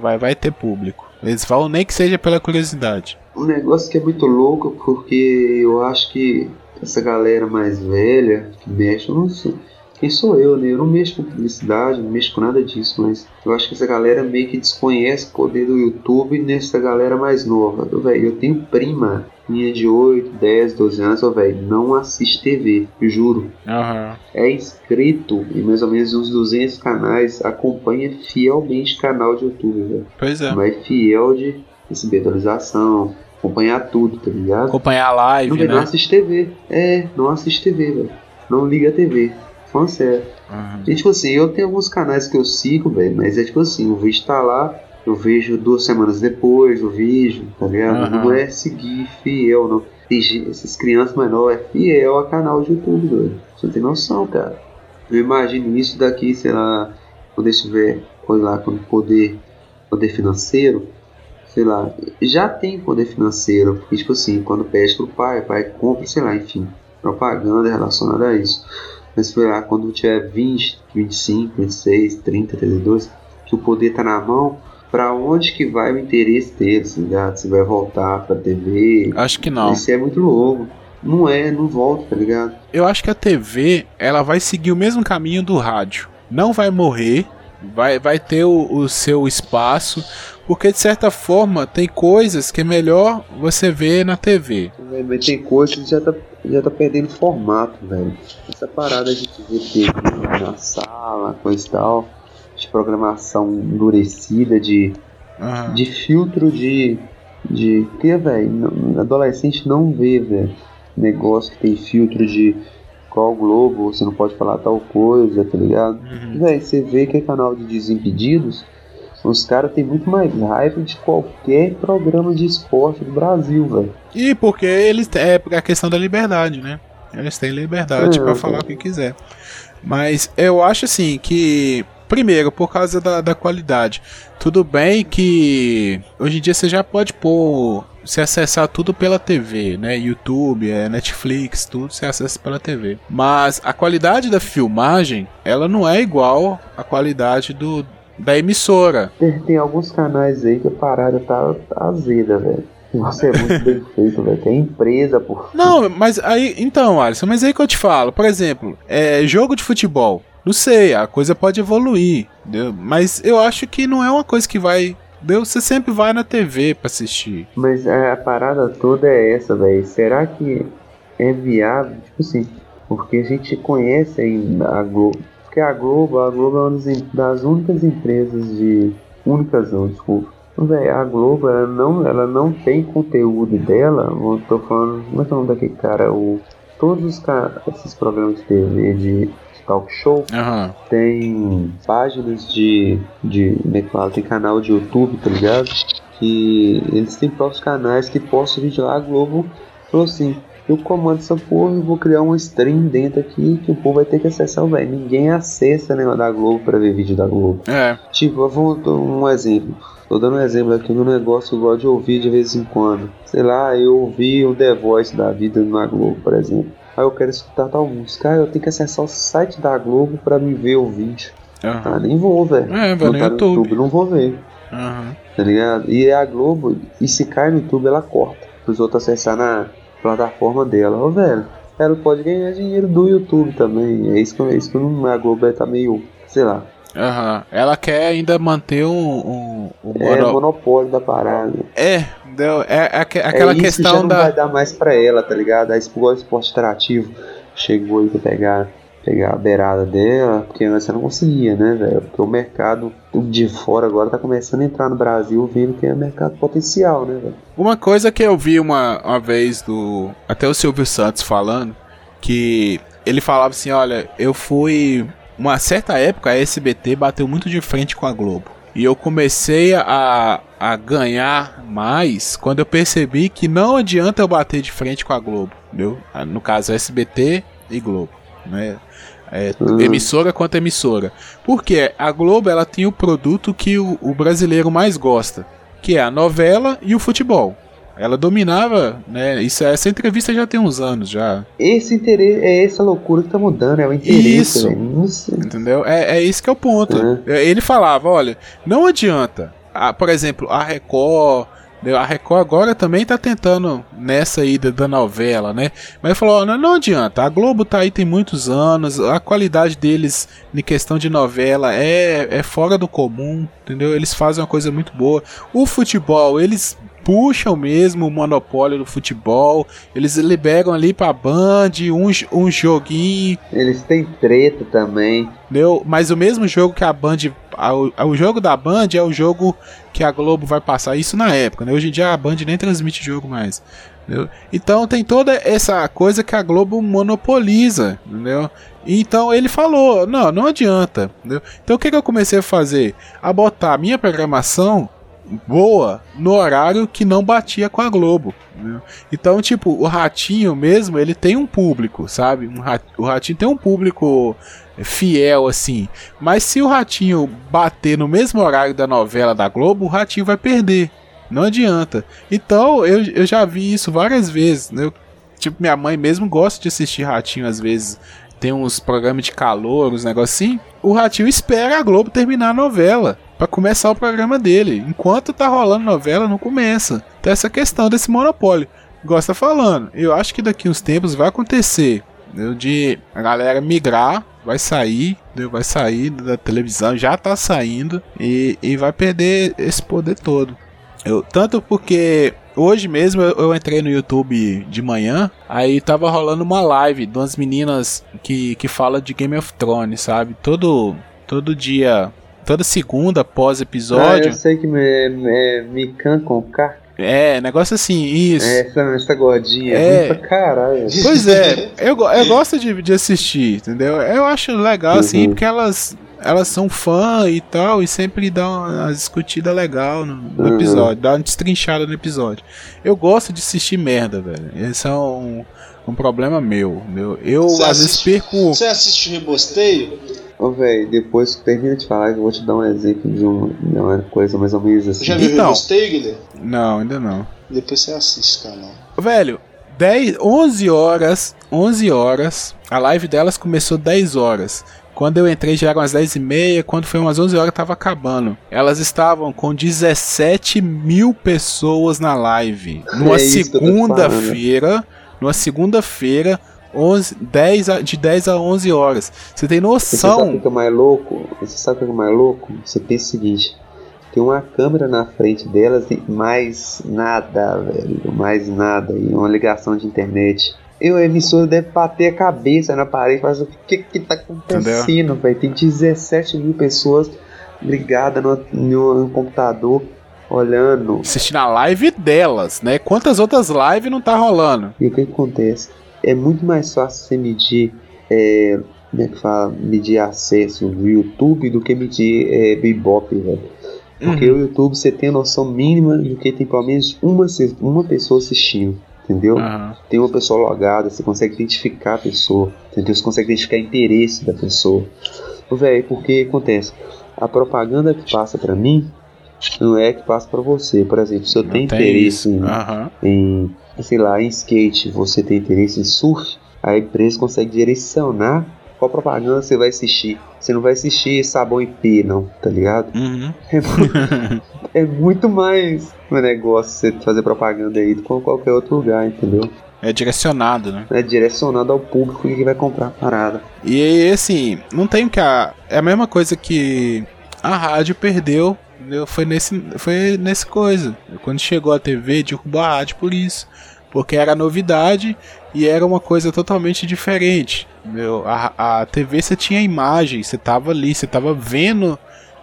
Vai, vai ter público. Eles vão nem que seja pela curiosidade. Um negócio que é muito louco, porque eu acho que essa galera mais velha que mexe, eu não sei. quem sou eu, né? Eu não mexo com publicidade, não mexo com nada disso, mas eu acho que essa galera meio que desconhece o poder do YouTube nessa galera mais nova. Velho, eu tenho prima minha de 8, 10, 12 anos, ó, velho, não assiste TV, juro. Aham. É inscrito em mais ou menos uns 200 canais, acompanha fielmente canal de YouTube, velho. Pois é. Mas fiel de receber atualização, acompanhar tudo, tá ligado? Acompanhar a live, Não, velho, não né? assiste TV. É, não assiste TV, velho. Não liga a TV. Falando sério. Aham. E, tipo assim, eu tenho alguns canais que eu sigo, velho, mas é tipo assim, o vídeo tá lá, eu vejo duas semanas depois o vídeo, tá ligado? Aham. Não é seguir fiel, não. Essas crianças menores é fiel a canal de YouTube, doido. Você não tem noção, cara. Eu imagino isso daqui, sei lá, quando eu estiver, coisa lá, quando poder, poder financeiro, sei lá, já tem poder financeiro, porque tipo assim, quando pede pro pai, o pai compra, sei lá, enfim, propaganda relacionada a isso. Mas sei lá, quando tiver 20, 25, 26, 30, 32, que o poder tá na mão, pra onde que vai o interesse deles, tá ligado? Se vai voltar pra TV, Acho que não. isso é muito louco. Não é, não volta, tá ligado? Eu acho que a TV, ela vai seguir o mesmo caminho do rádio. Não vai morrer, vai, vai ter o, o seu espaço, porque de certa forma tem coisas que é melhor você ver na TV. Velho, Mas tem coisa que já tá, já tá perdendo formato, velho. Essa parada de ver TV na sala, coisa e tal, de programação endurecida, de, Aham. de filtro de. de. que, velho? Adolescente não vê, velho. Negócio que tem filtro de qual Globo, você não pode falar tal coisa, tá ligado? Uhum. Véi, você vê que é canal de Desimpedidos, os caras têm muito mais raiva de qualquer programa de esporte do Brasil, velho. E porque eles é a questão da liberdade, né? Eles têm liberdade É, pra eu- falar o que quiser. Mas eu acho assim que primeiro por causa da, da qualidade. Tudo bem que hoje em dia você já pode pôr se acessar tudo pela TV, né? YouTube, é, Netflix, tudo você acessa pela TV. Mas a qualidade da filmagem, ela não é igual à qualidade do da emissora. Tem, tem alguns canais aí que a parada tá, tá azeda, velho. Você é muito bem feito, velho. Tem empresa por. Não, mas aí, então, Alisson, mas aí que eu te falo, por exemplo, é jogo de futebol. Não sei, a coisa pode evoluir, entendeu? Mas eu acho que não é uma coisa que vai. Entendeu? Você sempre vai na TV pra assistir. Mas a parada toda é essa, velho. Será que é viável? Tipo assim, porque a gente conhece aí a Globo. Porque a Globo, a Globo é uma das, únicas empresas de. Únicas não, desculpa. Véi, a Globo, ela não, ela não tem conteúdo dela. Eu tô falando. Como é que é o nome daquele cara? O, todos os esses programas de TV de talk show Aham. tem páginas de, de como é que fala, tem canal de YouTube, tá ligado? Que eles têm próprios canais que postam vídeo lá, a Globo falou assim, eu comando essa porra e vou criar um stream dentro aqui que o povo vai ter que acessar, velho. Ninguém acessa né, da Globo pra ver vídeo da Globo. É. Tipo, eu vou dar um exemplo. Tô dando um exemplo aqui um negócio que eu gosto de ouvir de vez em quando. Sei lá, eu ouvi o The Voice da vida na Globo, por exemplo. Aí eu quero escutar tal música. Ah, eu tenho que acessar o site da Globo pra me ver o vídeo. Ah, Aham. nem vou, velho. É, vai no tá YouTube. não vou ver, Aham. tá ligado? E é a Globo, e se cai no YouTube, ela corta. Pros outros acessar na plataforma dela. Ô, velho, ela pode ganhar dinheiro do YouTube também. É isso que, é isso que a Globo tá meio, sei lá. Aham. Ela quer ainda manter um. um, um É mono- monopólio da parada. É, entendeu? É, é aque- aquela é isso que já questão não da. vai dar mais pra ela, tá ligado? Aí igual o esporte interativo chegou aí pra pegar, pegar a beirada dela, porque antes ela não conseguia, né, velho? Porque o mercado de fora agora tá começando a entrar no Brasil, vendo que é mercado potencial, né, velho? Uma coisa que eu vi uma, uma vez do. Até o Silvio Santos falando, que ele falava assim: olha, eu fui. Uma certa época a SBT bateu muito de frente com a Globo. E eu comecei a, a ganhar mais quando eu percebi que não adianta eu bater de frente com a Globo. Entendeu? Ah, No caso, SBT e Globo. Né? É, Uhum. Emissora contra emissora. Porque a Globo ela tinha o produto que o, o brasileiro mais gosta, que é a novela e o futebol. Ela dominava, né? Isso, essa entrevista já tem uns anos já, Esse interesse, é essa loucura que tá mudando, é o interesse, Isso. sei. entendeu? É, é isso que é o ponto. Uhum. É, Ele falava, olha, não adianta, ah, por exemplo, a Record, A Record agora também tá tentando nessa ida da novela, né? Mas falou: não, não adianta, a Globo tá aí tem muitos anos, a qualidade deles em questão de novela é, é fora do comum, entendeu? Eles fazem uma coisa muito boa. O futebol, eles puxam mesmo o monopólio do futebol. Eles liberam ali pra Band um, um joguinho. Eles têm treta também. Entendeu? Mas o mesmo jogo que a Band. O jogo da Band é o jogo que a Globo vai passar. Isso na época, né? Hoje em dia a Band nem transmite jogo mais. Entendeu? Então tem toda essa coisa que a Globo monopoliza, entendeu? Então ele falou, não, não adianta. Entendeu? Então o que, que eu comecei a fazer? A botar a minha programação boa no horário que não batia com a Globo. Né? Então, tipo, o Ratinho mesmo, ele tem um público, sabe? Um rat... O Ratinho tem um público fiel, assim. Mas se o Ratinho bater no mesmo horário da novela da Globo, o Ratinho vai perder. Não adianta. Então, eu, eu já vi isso várias vezes. Né? Tipo, minha mãe mesmo gosta de assistir Ratinho às vezes. Tem uns programas de calor, uns negocinhos. O Ratinho espera a Globo terminar a novela para começar o programa dele. Enquanto tá rolando novela, não começa. Então essa questão desse monopólio. Gosta falando. Eu acho que daqui uns tempos vai acontecer de a galera migrar, vai sair, vai sair da televisão, já tá saindo e, e vai perder esse poder todo. Eu, tanto porque hoje mesmo eu, eu, entrei no YouTube de manhã, aí tava rolando uma live de umas meninas que, que fala de Game of Thrones, sabe? Todo, todo dia toda segunda pós episódio. Ah, eu sei que é, é Mikan com K. É, negócio assim, isso. É, essa, essa gordinha, é. pra caralho. Pois é, eu, eu gosto de, de assistir, entendeu? Eu acho legal, assim, uhum. assim, porque elas, elas são fã e tal, e sempre dão uma discutida legal no, no uhum. episódio, dá uma destrinchada no episódio. Eu gosto de assistir merda, velho. Esse é um, um problema meu. meu. Eu, Cê às assiste, vezes, perco. Você assiste Rebosteio? Ô, velho, depois que termina de falar, eu vou te dar um exemplo de, um, de uma coisa mais ou menos assim. Já viu então, Rebosteio, Guilherme? Não, ainda não. Depois você assiste, canal. Velho, 10, 11 horas, 11 horas, a live delas começou 10 horas. Quando eu entrei já eram as 10 e meia, quando foi umas 11 horas tava acabando. Elas estavam com 17 mil pessoas na live. Numa é segunda-feira, numa segunda-feira, 11, 10 a, de 10 a 11 horas. Você tem noção? Você sabe o que é mais louco? Você sabe o que é mais louco? Você pensa o seguinte: tem uma câmera na frente delas e mais nada, velho. Mais nada. E uma ligação de internet. E o emissor deve bater a cabeça na parede, mas o que que tá acontecendo, velho? Tem 17 mil pessoas ligadas no, no, no computador olhando. Assistindo a live delas, né? Quantas outras lives não tá rolando? E o que, que acontece? É muito mais fácil você medir, é, como é que fala, medir acesso no YouTube do que medir é, Bebop, velho. Porque uhum. o YouTube você tem a noção mínima de que tem pelo menos uma, uma pessoa assistindo, entendeu? Uhum. Tem uma pessoa logada, você consegue identificar a pessoa, entendeu? Você consegue identificar o interesse da pessoa. Velho, porque acontece? A propaganda que passa para mim não é que passa para você. Por exemplo, se eu tenho interesse em, uhum. em sei lá, em skate, você tem interesse em surf, a empresa consegue direcionar qual propaganda você vai assistir. Você não vai assistir sabão e não, tá ligado? Uhum. É, muito, é, muito, mais um negócio você fazer propaganda aí do que qualquer outro lugar, entendeu? É direcionado, né? É direcionado ao público que vai comprar a parada. E assim, não tem que a. É a mesma coisa que a rádio perdeu. Foi nesse, foi nesse coisa. Quando chegou a TV, derrubou a rádio por isso porque era novidade e era uma coisa totalmente diferente. Meu, a, a TV você tinha imagem, você tava ali, você tava vendo,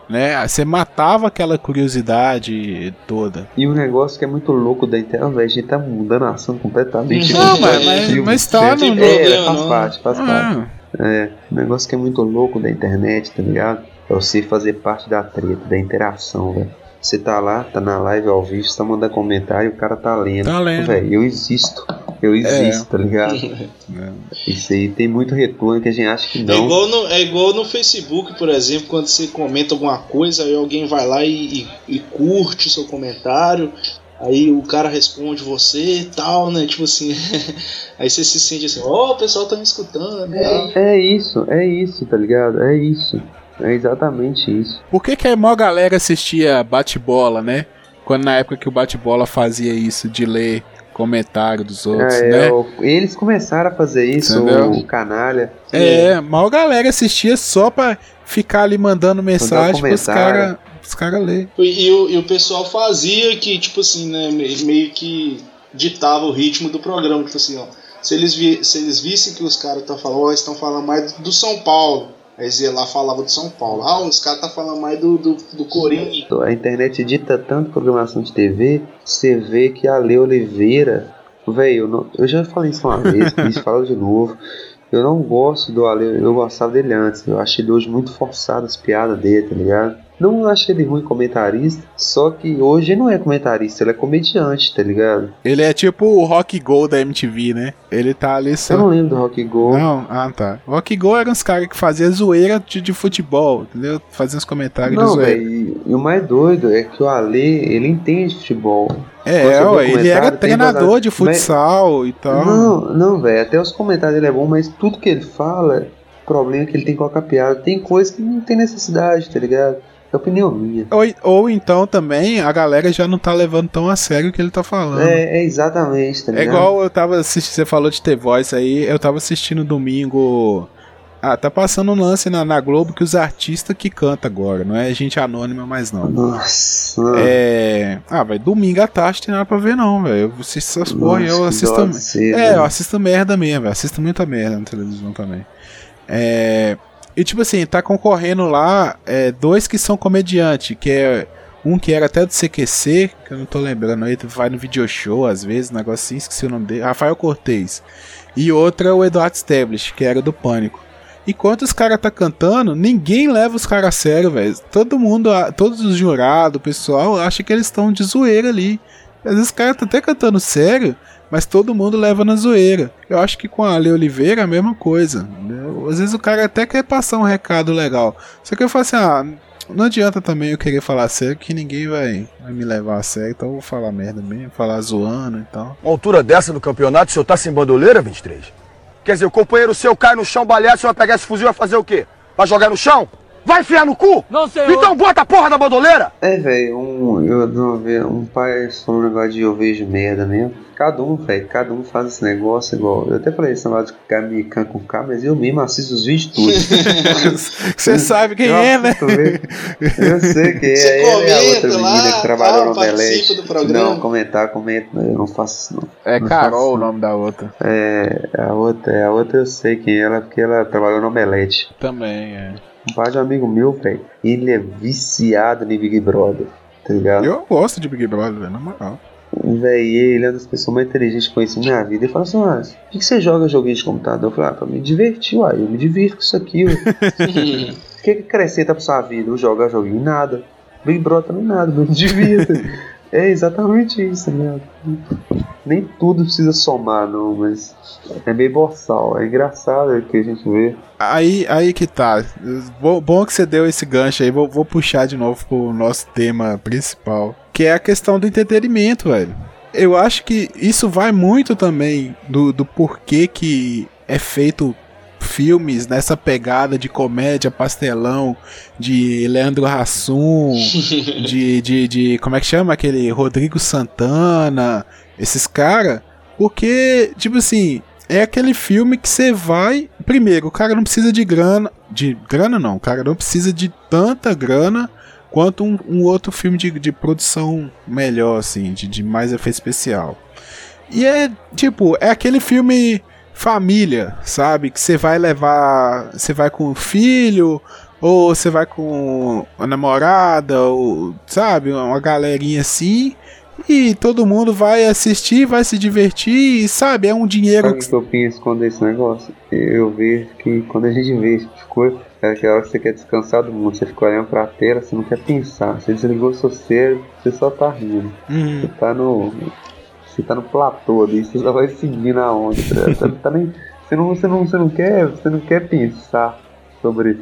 né? Você matava aquela curiosidade toda. E um negócio que é muito louco da internet, a gente tá mudando a ação completamente. Não, mas, mas, mas tá no. É, faz parte, faz ah. parte. É, um negócio que é muito louco da internet, tá ligado? É você fazer parte da treta, da interação, velho. Você tá lá, tá na live ao vivo, você tá mandando comentário e o cara tá lendo. Tá lendo. Véi, eu existo. Eu existo, é. tá ligado? É. Isso aí tem muito retorno que a gente acha que não. É igual, no, é igual no Facebook, por exemplo, quando você comenta alguma coisa, aí alguém vai lá e, e, e curte o seu comentário. Aí o cara responde você e tal, né? Tipo assim. aí você se sente assim, ó, oh, o pessoal tá me escutando. É, é isso, é isso, tá ligado? É isso. É exatamente isso. Por que, que a maior galera assistia bate-bola, né? Quando na época que o bate-bola fazia isso, de ler comentário dos outros, É, né? o- eles começaram a fazer isso, Entendeu? o canalha. É, mal galera assistia só pra ficar ali mandando mensagem pros caras os cara ler. E, o, e o pessoal fazia que, tipo assim, né, me- meio que ditava o ritmo do programa, tipo assim, ó. Se eles, vi, se eles vissem que os caras estão falando, ó, estão falando mais do São Paulo. Aí iam lá e falavam do São Paulo. Ah, os caras tá falando mais do, do, do Corinthians. A internet dita tanto programação de TV, você vê que a Lê Oliveira, velho, eu, eu já falei isso uma vez, isso falo de novo. Eu não gosto do Ale, eu gostava dele antes. Eu achei ele hoje muito forçado as piadas dele, tá ligado? Não achei ele ruim comentarista, só que hoje ele não é comentarista, ele é comediante, tá ligado? Ele é tipo o Rock Go da MTV, né? Ele tá ali só. Eu não lembro do Rock Go. Não, ah tá. Rock Go eram os caras que faziam zoeira de, de futebol, entendeu? Faziam os comentários de Não, zoeira. velho, e, o mais doido é que o Ale, ele entende futebol. É, ué, ele era treinador de futsal e tal. Não, não, velho, até os comentários dele é bom, mas tudo que ele fala, o problema é que ele tem que colocar piada. Tem coisa que não tem necessidade, tá ligado? É opinião minha. Ou, ou então também a galera já não tá levando tão a sério o que ele tá falando. É, é exatamente, tá É igual eu tava assistindo, você falou de The Voice aí, eu tava assistindo domingo. Ah, tá passando um lance na, na Globo que os artistas que canta agora, não é gente anônima mais não. Nossa, É. Ah, velho, domingo à tarde tem nada pra ver não, velho. Eu assisto essas porra eu assisto. ser, É, velho. eu assisto merda mesmo, velho. Assisto muita merda na televisão também. É. E tipo assim, tá concorrendo lá é, dois que são comediantes, que é um que era até do CQC, que eu não tô lembrando aí, vai no video show às vezes, um negócio assim, esqueci o nome dele, Rafael Cortez. E outro é o Eduardo Stablish, que era do Pânico. Enquanto os caras tá cantando, ninguém leva os caras a sério, velho. Todo mundo, todos os jurados, o pessoal, acha que eles estão de zoeira ali. Às vezes os caras tá até cantando sério, mas todo mundo leva na zoeira. Eu acho que com a Ale Oliveira é a mesma coisa. Às vezes o cara até quer passar um recado legal. Só que eu falo assim, ah, não adianta também eu querer falar sério que ninguém vai, vai me levar a sério. Então eu vou falar merda mesmo, falar zoando e tal. Uma altura dessa no campeonato, o senhor tá sem bandoleira, 23? Quer dizer, o companheiro seu cai no chão baleado, o senhor vai pegar esse fuzil e vai fazer o quê? Vai jogar no chão? Vai enfiar no cu? Não, senhor. Então bota a porra da bandoleira! É, velho, um, eu, não ve- um pai falou um negócio de eu vejo merda mesmo. Cada um, velho, cada um faz esse negócio igual. Eu até falei esse negócio de Kamikan com K, mas eu mesmo assisto os vídeos todos. Você sabe quem Eu é, né? Eu sei quem é. Você Ele é a outra comenta lá, menina que trabalhou no programa. Não, comentar, comenta. Eu não faço isso, não. É Não Carol faço, o nome da outra. É, a outra, é, a outra eu sei quem é ela, porque ela trabalhou no Omelete. Também, é. Um pai de amigo meu, velho, ele é viciado em Big Brother, tá ligado? Eu gosto de Big Brother, velho, na moral. Véi, ele é uma das pessoas mais inteligentes que conheci na minha vida. Ele fala assim, ah, por que que você joga joguinho de computador? Eu falei, ah, pra me divertir, uai, eu me divirto com isso aqui. O que que acrescenta pra sua vida? Eu jogar joguinho? Nada. Big Brother também nada, eu me divirto. É exatamente isso, né? Nem tudo precisa somar, não, mas é meio boçal. É engraçado que a gente vê. Aí, aí que tá. Bom, que você deu esse gancho aí. Vou, vou puxar de novo pro nosso tema principal. Que é a questão do entretenimento, velho. Eu acho que isso vai muito também do, do porquê que é feito filmes nessa pegada de comédia pastelão, de Leandro Hassum, de, de, de. Como é que chama? Aquele Rodrigo Santana, esses caras. Porque, tipo assim, é aquele filme que você vai. Primeiro, o cara não precisa de grana. De grana não, o cara não precisa de tanta grana quanto um, um outro filme de, de produção melhor, assim, de, de mais efeito especial. E é tipo, é aquele filme família, sabe? Que você vai levar. Você vai com o filho, ou você vai com a namorada, ou sabe? Uma galerinha assim. E todo mundo vai assistir, vai se divertir, e sabe? É um dinheiro Sabe o que eu penso quando é esse negócio? Eu vejo que quando a gente vê esse tipo de coisa, é aquela hora que você quer descansar do mundo, você fica olhando pra tela, você não quer pensar, você desligou seu cérebro, você só tá rindo. Hum, Você tá no. Você tá no platô ali, você só vai seguindo a onda. Você, tá- tá nem, você, não, você, não, você, não quer, você não quer pensar sobre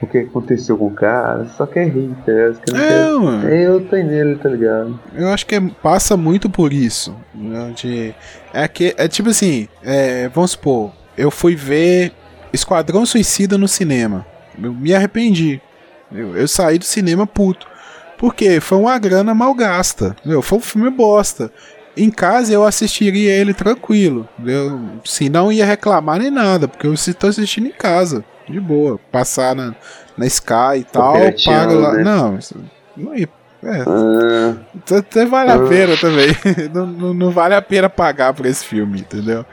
o que aconteceu com o cara, só quer rir, tá É, quer- mano. Eu tô nele, tá ligado? Eu acho que é- passa muito por isso. né, de- é, que, é tipo assim, é, vamos supor, eu fui ver Esquadrão Suicida no cinema. Eu me arrependi. Eu, eu saí do cinema puto. Porque foi uma grana mal gasta. Meu, foi um filme bosta. Em casa eu assistiria ele tranquilo. Eu, se não ia reclamar nem nada, porque eu estou assistindo em casa, de boa. Passar na, na Sky e tal, paga lá. né? Não, isso não ia. É, Ah, até vale a pena também. não, não, não vale a pena pagar por esse filme, entendeu?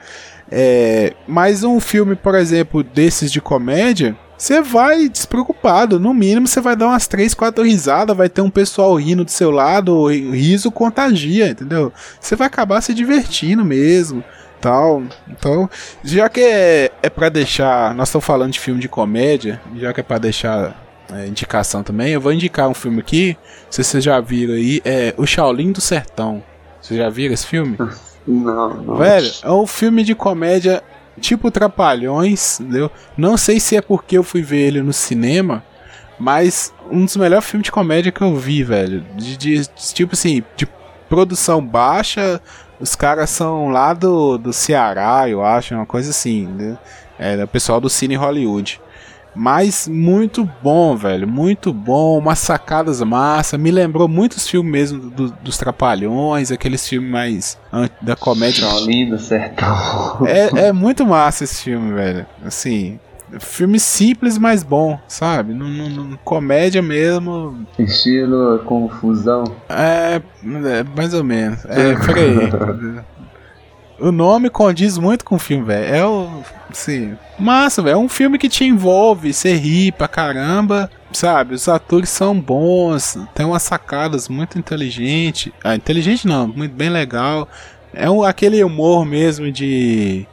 É, mas um filme, por exemplo, desses de comédia, você vai despreocupado. No mínimo, você vai dar umas 3, 4 risadas, vai ter um pessoal rindo do seu lado, o riso contagia, entendeu? Você vai acabar se divertindo mesmo. Tal. Então, já que é, é para deixar. Nós estamos falando de filme de comédia, já que é para deixar é, indicação também, eu vou indicar um filme aqui. Se vocês já viram aí. É O Shaolin do Sertão. Vocês já viram esse filme? não, não. Velho, é um filme de comédia tipo Trapalhões, entendeu? Não sei se é porque eu fui ver ele no cinema, mas um dos melhores filmes de comédia que eu vi, velho. De, de- de- tipo assim, de produção baixa, os caras são lá do, do Ceará, eu acho, uma coisa assim, né? É, o pessoal do Cine Hollywood. Mas muito bom, velho. Muito bom. Umas sacadas massa. Me lembrou muitos filmes mesmo do- dos Trapalhões, aqueles filmes mais da comédia Shaolin do sertão. é, é muito massa esse filme, velho. Assim, filme simples, mas bom, sabe? Não- comédia mesmo. Estilo confusão. É, é, mais ou menos. É, peraí. O nome condiz muito com o filme, velho. É o. Assim, massa, velho. É um filme que te envolve, você ri pra caramba, sabe? Os atores são bons, tem umas sacadas muito inteligentes. Ah, inteligente não, muito bem legal. É um, aquele humor mesmo de,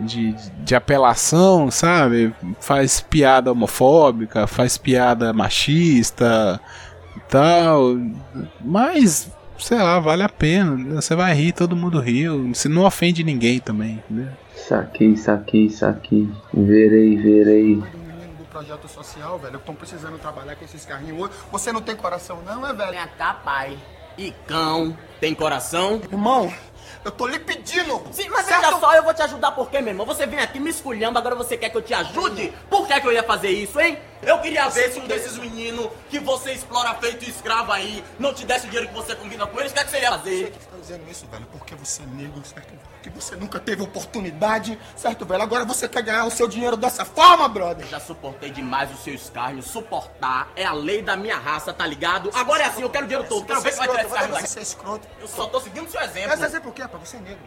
de. de apelação, sabe? Faz piada homofóbica, faz piada machista e tal. Mas, sei lá, vale a pena. Você vai rir, todo mundo riu. Você não ofende ninguém também, né? Saquei, saquei, saquei. Verei, verei. do projeto social, velho, estão precisando trabalhar com esses carrinhos hoje. Você não tem coração, não, é, velho? Vem cá, pai. E cão, tem coração? Irmão, eu tô lhe pedindo. Sim, mas certo? veja só, eu vou te ajudar por quê, meu irmão? Você vem aqui me esculhando, agora você quer que eu te ajude? Por que, que eu ia fazer isso, hein? Eu queria ver se um desses meninos que você explora feito escravo aí não te desse o dinheiro que você combina com eles, o que, é que você ia fazer? Você tá dizendo isso, velho, porque você é negro, certo? Porque você nunca teve oportunidade, certo, velho? Agora você quer ganhar o seu dinheiro dessa forma, brother? Já suportei demais os seus escárnios. Suportar é a lei da minha raça, tá ligado? Agora é assim, eu quero o dinheiro todo. Quero ver se vai tirar esse carro daqui. Você é escroto. Eu só tô seguindo o seu exemplo. Mas exemplo o quê, rapaz? Você é negro.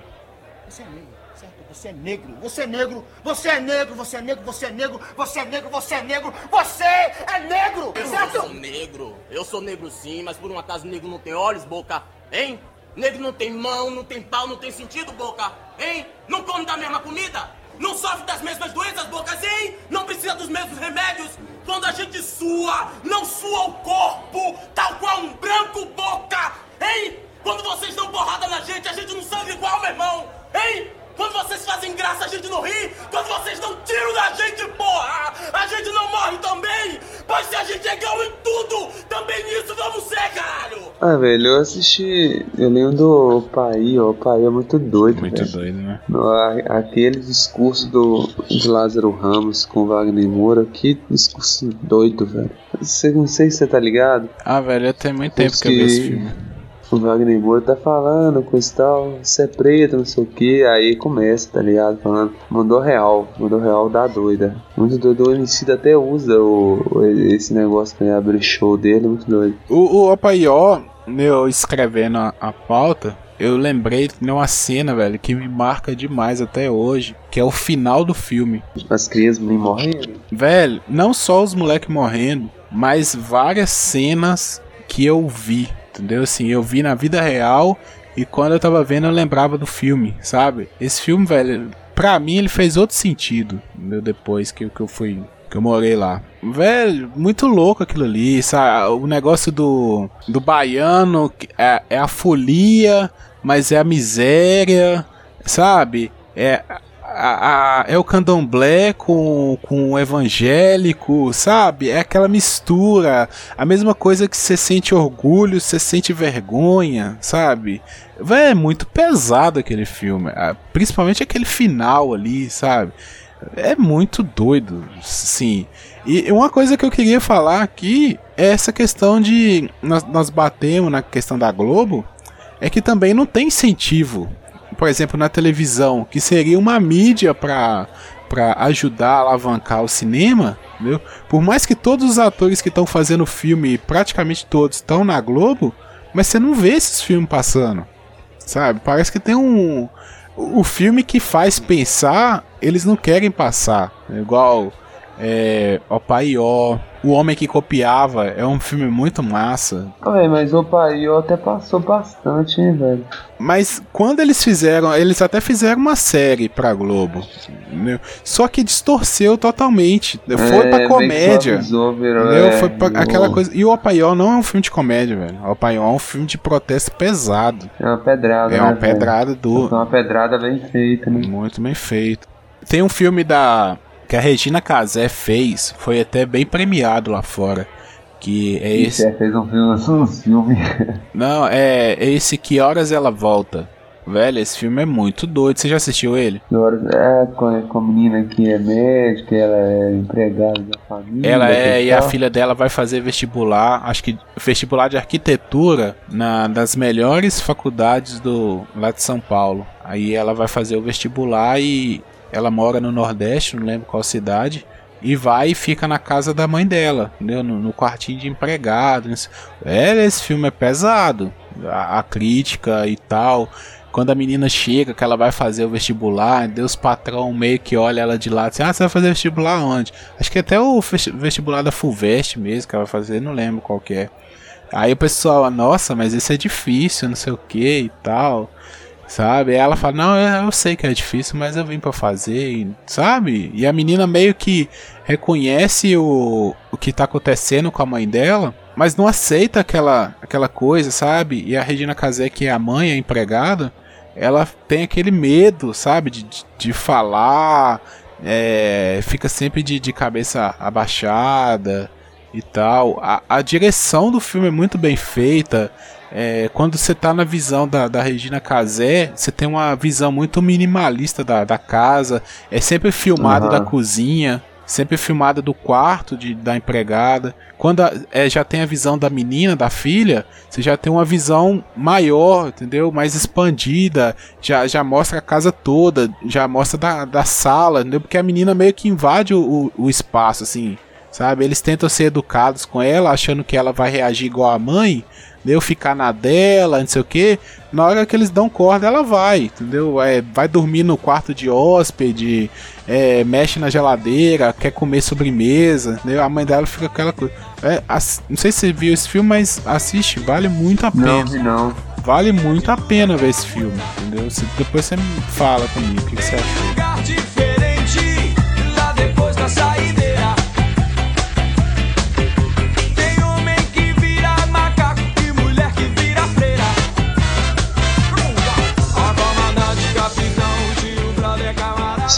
Você é negro, certo? Você é negro, você é negro, você é negro, você é negro, você é negro, você é negro, você é negro, você é negro, Eu certo? sou negro. Eu sou negro sim, mas por um acaso negro não tem olhos, boca, hein? Negro não tem mão, não tem pau, não tem sentido, boca, hein? Não come da mesma comida? Não sofre das mesmas doenças, bocas, hein? Não precisa dos mesmos remédios? Quando a gente sua, não sua o corpo, tal qual um branco, boca, hein? Quando vocês dão porrada na gente, a gente não sangra igual, meu irmão, hein? Quando vocês fazem graça, a gente não ri. Quando vocês dão tiro na gente, porra, a gente não morre também. Pois se a gente é igual em tudo, também nisso vamos ser, caralho. Ah, velho, eu assisti. Eu lembro do Pai, ó. O Pai é muito doido, Muito velho. doido, né? No- Aquele discurso do, de Lázaro Ramos com Wagner Moura, que discurso doido, velho. Você, não sei se você tá ligado. Ah, velho, tem muito tempo que eu vi esse filme. O Wagner Moura tá falando com esse tal, você é preto, não sei o que, aí começa, tá ligado? Falando, mandou real, mandou real da doida. Muito doido, o MC até usa o, esse negócio pra abrir show dele, muito doido. O, o Opaió, eu escrevendo a, a pauta, eu lembrei de uma cena, velho, que me marca demais até hoje, que é o final do filme. As crianças nem morrendo. Velho, não só os moleques morrendo, mas várias cenas que eu vi, entendeu? Assim, eu vi na vida real e quando eu tava vendo eu lembrava do filme, sabe? Esse filme, velho, pra mim ele fez outro sentido, entendeu? Depois que, que eu fui. Que eu morei lá. Velho, muito louco aquilo ali, sabe? O negócio do, do baiano é, é a folia, mas é a miséria, sabe? É, a- a- é o candomblé com, com o evangélico, sabe? É aquela mistura. A mesma coisa que você sente orgulho, você sente vergonha, sabe? Véi, é muito pesado aquele filme. ah, Principalmente aquele final ali, sabe? É muito doido, sim. E uma coisa que eu queria falar aqui é essa questão de. Nós, nós batemos na questão da Globo, é que também não tem incentivo. Por exemplo, na televisão, que seria uma mídia para para ajudar a alavancar o cinema, entendeu? Por mais que todos os atores que estão fazendo o filme, praticamente todos, estão na Globo, mas você não vê esses filmes passando, sabe? Parece que tem um o filme que faz pensar, eles não querem passar, igual é, Opaió, O Homem que Copiava, é um filme muito massa. Ué, mas Opaió até passou bastante, hein, velho? Mas quando eles fizeram, eles até fizeram uma série pra Globo, né? só que distorceu totalmente, foi é, pra comédia, virou, é, foi pra aquela coisa, e o Opaió não é um filme de comédia, velho, o Opaió é um filme de protesto pesado. É uma pedrada, É né, uma pedrada do... É uma pedrada bem feita, né? Muito bem feito. Tem um filme da que a Regina Casé fez, foi até bem premiado lá fora. Que é esse. É, fez um filme, um filme. Não, é, é esse Que Horas Ela Volta. Velho, esse filme é muito doido. Você já assistiu ele? É, com, com a menina que é médica, ela é empregada da família. Ela é, e a filha dela vai fazer vestibular, acho que vestibular de arquitetura na das melhores faculdades do lá de São Paulo. Aí ela vai fazer o vestibular e ela mora no Nordeste, não lembro qual cidade. E vai e fica na casa da mãe dela, entendeu? No, no quartinho de empregado. É, esse filme é pesado. A, a, crítica e tal. Quando a menina chega, que ela vai fazer o vestibular, Deus patrão meio que olha ela de lado assim, ah, você vai fazer vestibular onde? Acho que até o vestibular da Fulvestre mesmo que ela vai fazer, não lembro qual que é. Aí o pessoal, nossa, mas isso é difícil, não sei o que e tal. Sabe? ela fala: Não, eu sei que é difícil, mas eu vim para fazer, sabe? E a menina meio que reconhece o, o que tá acontecendo com a mãe dela, mas não aceita aquela, aquela coisa, sabe? E a Regina Casé, que é a mãe, a empregada, ela tem aquele medo, sabe? De, de, de falar, é, fica sempre de, de cabeça abaixada e tal. A, a direção do filme é muito bem feita. É, quando você tá na visão da, da Regina Casé, você tem uma visão muito minimalista da, da casa. É sempre filmado uhum. da cozinha, sempre filmado do quarto de, da empregada. Quando a, é, já tem a visão da menina, da filha, você já tem uma visão maior, entendeu? Mais expandida. Já, já mostra a casa toda, já mostra da, da sala, entendeu? Porque a menina meio que invade o, o, o espaço, assim. Sabe? Eles tentam ser educados com ela, achando que ela vai reagir igual a mãe, eu ficar na dela, não sei o que. Na hora que eles dão corda, ela vai, entendeu? É, vai dormir no quarto de hóspede, é, mexe na geladeira, quer comer sobremesa, entendeu? A mãe dela fica aquela coisa. É, não sei se você viu esse filme, mas assiste, vale muito a pena. Não, não. Vale muito a pena ver esse filme, entendeu? depois você me fala comigo o que, que você achou.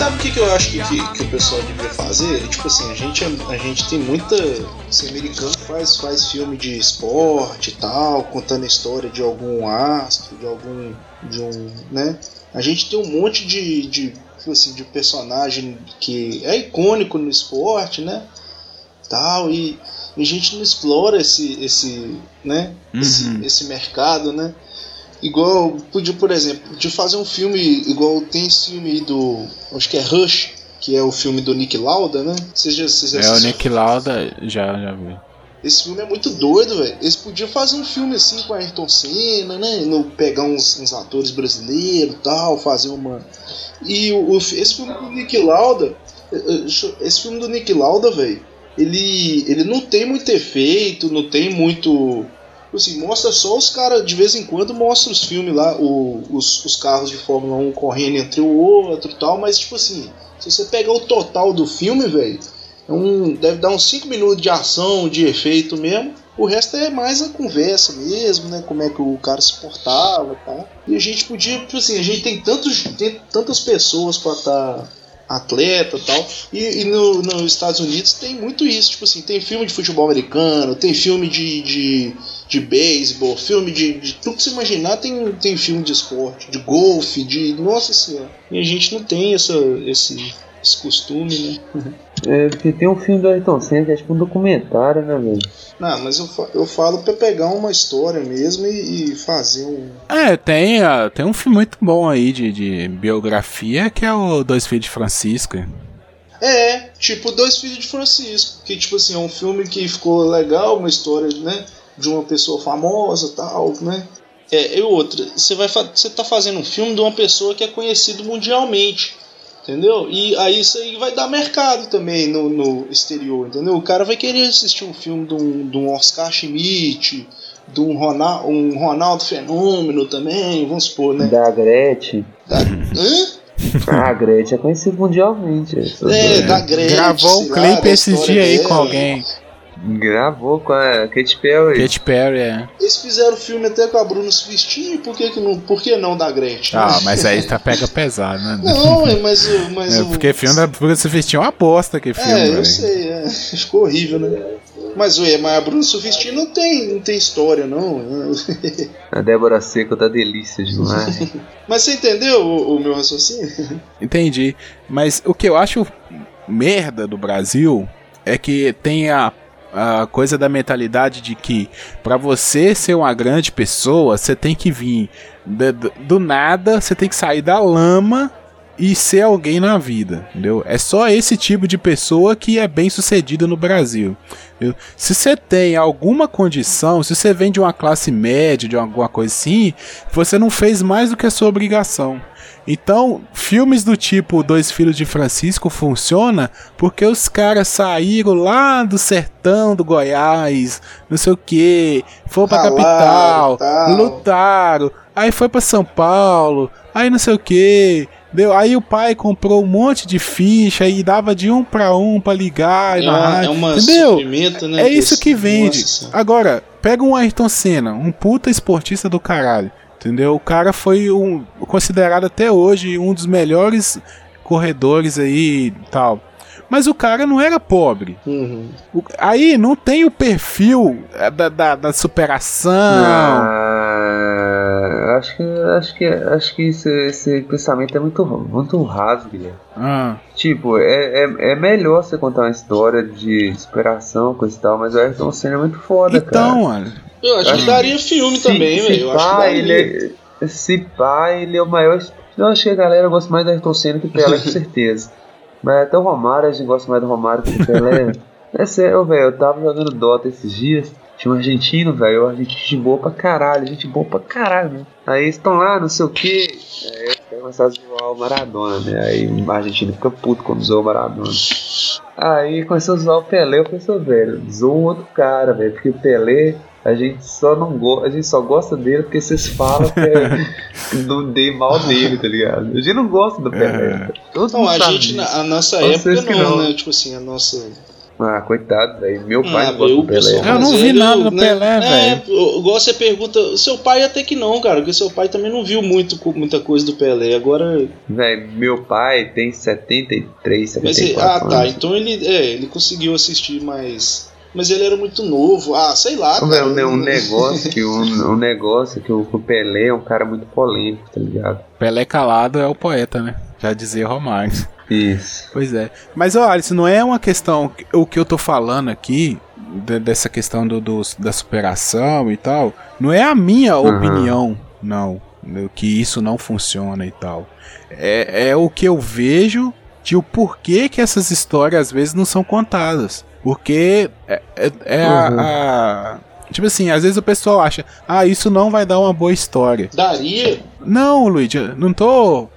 Sabe o que, que eu acho que, que, que, o pessoal devia fazer? Tipo assim, a gente, a gente tem muita. Esse americano faz, faz filme de esporte e tal, contando a história de algum astro, de algum. de um. né? A gente tem um monte de, de, tipo assim, de personagem que é icônico no esporte, né? Tal, e, e a gente não explora esse, esse, né? Uhum. Esse, esse mercado, né? Igual, podia, por exemplo, de fazer um filme igual tem esse filme do. Acho que é Rush, que é o filme do Nick Lauda, né? Você já, você já é, o Nick Lauda já, já vi. Esse filme é muito doido, velho. Eles podiam fazer um filme assim com a Ayrton Senna, né? No, pegar uns, uns atores brasileiros tal, fazer uma. E o, o, esse filme do Nick Lauda. Eh, eh, esse filme do Nick Lauda, velho. Ele, ele não tem muito efeito, não tem muito assim, mostra só os caras, de vez em quando mostra os filmes lá, o, os, os carros de Fórmula 1 correndo entre o outro e tal, mas tipo assim, se você pegar o total do filme, velho, é um, deve dar uns 5 minutos de ação, de efeito mesmo. O resto é mais a conversa mesmo, né? Como é que o cara se portava e tal. E a gente podia, tipo assim, a gente tem, tantos, tem tantas pessoas para estar tá atleta tal. E, e no, nos Estados Unidos tem muito isso. Tipo assim, tem filme de futebol americano, tem filme de, de, de beisebol, filme de, de. Tudo que você imaginar tem, tem filme de esporte, de golfe, de. Nossa senhora. E a gente não tem essa, esse, esse costume, né? É, porque tem um filme do Ayrton Senna que é tipo um documentário, né, velho? Não, mas eu, eu falo pra pegar uma história mesmo e, e fazer um. É, tem, ah, tem um filme muito bom aí de, de biografia que é o Dois Filhos de Francisco. É, tipo Dois Filhos de Francisco, que tipo assim, é um filme que ficou legal, uma história, né, de uma pessoa famosa, tal, né? É, e outra, você vai fa- você tá fazendo um filme de uma pessoa que é conhecido mundialmente, entendeu? E aí isso aí vai dar mercado também no, no exterior, entendeu? O cara vai querer assistir um filme de um, de um Oscar Schmidt, de um Ronaldo, um Ronaldo Fenômeno também, vamos supor, né? Da Gretchen. Da, hã? Ah, a Gretchen é conhecida mundialmente. É, da Gretchen, Gravou um clipe esses dias aí com alguém. Gravou com a Katy Perry. Katy Perry, é. Eles fizeram filme até com a Bruna Surfistinha, por que, que não, por que não da Gretchen? Ah, mas aí tá pega pesado, né? Não, é, mas, o- mas É, o. porque filme da Bruna Surfistinha é uma aposta que filme, É, eu velho. sei, é. ficou horrível, né? Mas, ué, mas a Bruna Surfistinha não tem, não tem história, não. A Débora Seco tá delícia demais. mas você entendeu o, o meu raciocínio? Entendi. Mas o que eu acho merda do Brasil é que tem a, a coisa da mentalidade de que pra você ser uma grande pessoa, você tem que vir do, do nada, você tem que sair da lama e ser alguém na vida, entendeu? É só esse tipo de pessoa que é bem sucedida no Brasil. entendeu? Se você tem alguma condição, se você vem de uma classe média, de alguma coisa assim, você não fez mais do que a sua obrigação. Então, filmes do tipo Dois Filhos de Francisco funciona porque os caras saíram lá do sertão do Goiás, não sei o que, foram pra Ralaram, capital, tal. lutaram, aí foi pra São Paulo, aí não sei o que, deu, aí o pai comprou um monte de ficha e dava de um pra um pra ligar É na é uma entendeu? né? É isso que vende. Nossa. Agora, pega um Ayrton Senna, um puta esportista do caralho. Entendeu? O cara foi um, considerado até hoje um dos melhores corredores aí e tal. Mas o cara não era pobre. Uhum. O- aí não tem o perfil eh, da, da, da superação. Ah, acho que acho que acho que esse, esse pensamento é muito muito raso, Guilherme. Ah, Tipo, é, é, é melhor você contar uma história de superação, coisa e tal, mas o Ayrton Senna é muito foda, cara. então, olha. Eu acho que daria filme Se- também, se velho. Eu acho que pá, daria. ele é, se pá, ele é o maior. Eu acho que a galera gosta mais do Ayrton Senna que o Pelé, com certeza. Mas até o Romário, a gente gosta mais do Romário que do Pelé. É sério, velho. Eu tava jogando Dota esses dias. Tinha um argentino, velho. Um argentino de boa pra caralho. Gente boa pra caralho, né? Aí eles estão lá, não sei o que. Aí eu quero começar a zoar o Maradona, né? Aí o argentino fica puto quando zoa o Maradona. Aí começou a zoar o Pelé. Eu pensei, velho, zoa o outro cara, velho. Porque o Pelé. A gente só não gosta, a gente só gosta dele porque vocês falam que é- não dei mal dele, tá ligado? A gente não gosta do Pelé. É. Todo Então, mundo a sabe gente, disso. na a nossa Vocês época, não, não. né? Tipo assim, a nossa. Ah, coitado, velho. Meu pai Ah, não gosta eu, do Pelé. Eu não vi nada do né? Pelé, É, velho. igual você pergunta, seu pai até que não, cara, porque seu pai também não viu muito, muita coisa do Pelé. Agora. Velho, meu pai tem 73, Mas, 74 ah, tá. anos. Então ele, é, ele conseguiu assistir mais. Mas ele era muito novo. Ah, sei lá. Cara. um, um negócio que um, um negócio que o, o Pelé é um cara muito polêmico, tá ligado? Pelé calado é o poeta, né? Já dizia Romário. Isso. Pois é. Mas olha, isso não é uma questão. O que eu tô falando aqui, de- dessa questão do, do- da superação e tal, não é a minha Aham. opinião, não. Que isso não funciona e tal. É, é o que eu vejo de o porquê que essas histórias às vezes não são contadas. Porque é, é- é a- Uhum. a. Tipo assim, às vezes o pessoal acha, ah, isso não vai dar uma boa história. Daria. Não, Luigi, eu não tô.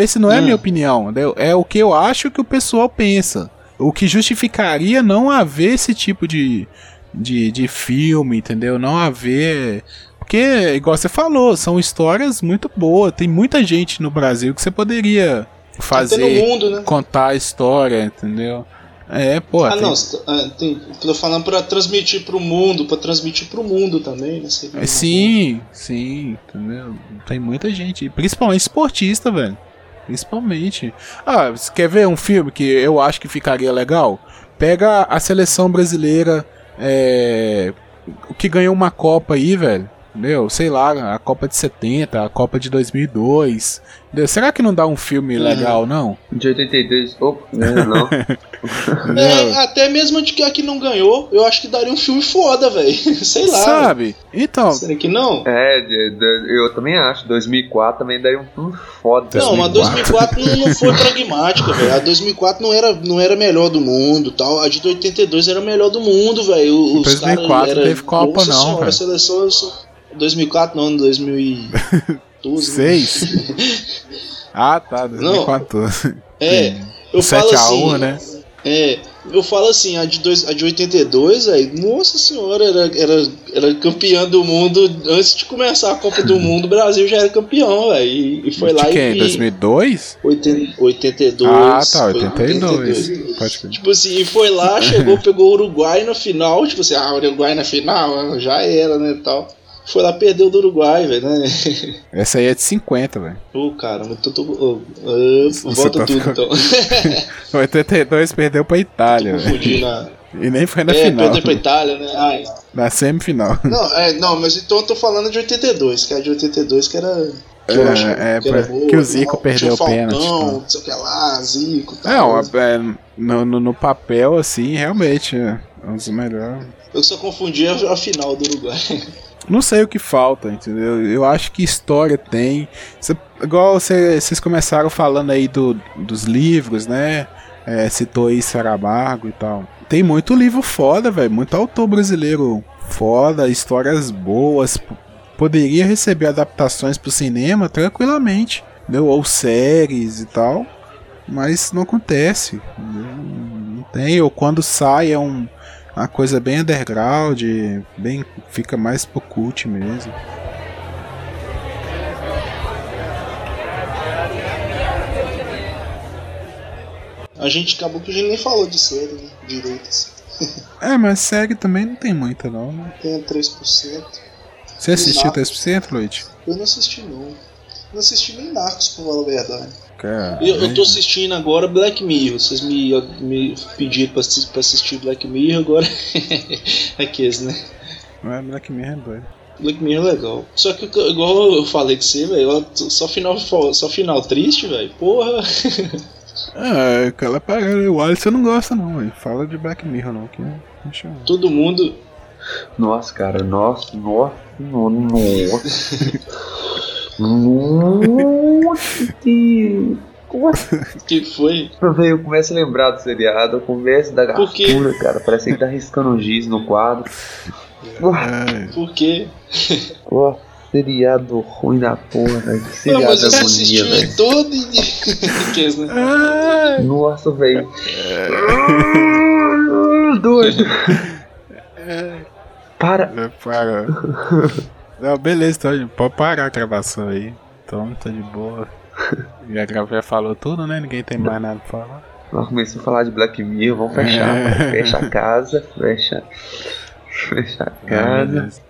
Esse não é a Hum. minha opinião. entendeu? É o que eu acho que o pessoal pensa. O que justificaria não haver esse tipo de, de, de filme, entendeu? Não haver. Porque, igual você falou, são histórias muito boas. Tem muita gente no Brasil que você poderia fazer, mundo, né? contar a história, entendeu? É, pô. Ah, tem- não, ah, tem, tô falando pra transmitir pro mundo, pra transmitir pro mundo também, né? É, uma Sim, sim, entendeu? Tem muita gente, principalmente esportista, velho. Principalmente. Ah, você quer ver um filme que eu acho que ficaria legal? Pega a seleção brasileira, é, o que ganhou uma Copa aí, velho. Meu, sei lá, a Copa de 70, a Copa de 2002. Entendeu? Será que não dá um filme legal, não? De 82. Opa, não, não. É, até mesmo de que a que não ganhou, eu acho que daria um filme foda, velho. Sei lá. Sabe? Então, Será que não? É, de- de- eu também acho. 2004 também daria um filme foda. Não, mas 2004 não, não foi pragmática, velho. A 2004 não era, não era a melhor do mundo tal. A de 82 era a melhor do mundo, velho. Os 2004 caras não era- teve Copa, não, senhora, a seleção. Só- 2004 não, 2012. né? seis. ah, tá, 2014. É, eu 7 falo a assim. 1, né? É, eu falo assim, a de, dois, a de 82, aí, nossa senhora, era, era, era campeã do mundo. Antes de começar a Copa do Mundo, o Brasil já era campeão, velho. E, e foi lá de quem? e. 2002? 80, 82. ah, tá, foi 82. Pode crer. Tipo assim, e foi lá, chegou, pegou o Uruguai na final. Tipo assim, ah, Uruguai na final, já era, né? Tal. Foi lá, perdeu do Uruguai, velho, né? Essa aí é de 50, velho. Ô, caramba, tô, tô, ô, volta tá tudo ficando- então. 82 perdeu pra Itália, velho. Na. E nem foi na é, final. perdeu pra Itália, né? Ai. Na semifinal. Não, é, não, mas então eu tô falando de 82, que é a de 82 que era. Que eu É, achava é, que, era pra- boa, que o Zico tal. perdeu o pênalti, Falcão, tá. Não sei o que lá, Zico e Não, tal. é, no, no, no papel, assim, realmente, é um dos melhores. Eu só confundi a, a final do Uruguai. Não sei o que falta, entendeu? Eu acho que história tem. Cê- igual cê- vocês começaram falando aí do, dos livros, né? É, citou aí Saramago e tal. Tem muito livro foda, velho. Muito autor brasileiro foda, histórias boas. Poderia receber adaptações pro cinema tranquilamente, entendeu? Ou séries e tal. Mas não acontece. entendeu? Não tem. Ou quando sai é um, uma coisa bem underground, bem fica mais pro cult mesmo. A gente acabou que a gente nem falou de série, né? Direitos. É, mas série também não tem muita não, né? Tem 3%. Você assistiu Exato. 3%, Luiz? Eu não assisti não. Não assisti nem Narcos, pra falar a verdade. Eu, eu tô assistindo agora Black Mirror. Vocês me, me pediram pra, assi- pra assistir Black Mirror, agora. Aqueles, né? Não é Black Mirror é doido. Black Mirror é legal. Só que, igual eu falei com você, velho, só final, só final triste, velho. Porra. É, aquela parada, o Alisson não gosta não, velho. Fala de Black Mirror não, que deixa eu- Todo mundo. Nossa, cara, nossa, nossa, no- nossa. nossa, Deus. Que foi? Eu começo a lembrar do seriado, eu começo da gastura, cara. Parece que tá riscando um giz no quadro. É, Por quê? Ó, seriado ruim da porra, velho. Que Não, seriado mas você agonia, assistiu velho. ele todo e. Né? Nossa, velho. Doido. Para. é, para. Não, beleza, então pode parar a gravação aí. Então tá de boa. Já gravei, já falou tudo, né? Ninguém tem mais nada pra falar. Nós começamos a falar de Black Mirror, vamos fechar. É. Fecha a casa, fecha. Fecha a Ah, casa. beleza.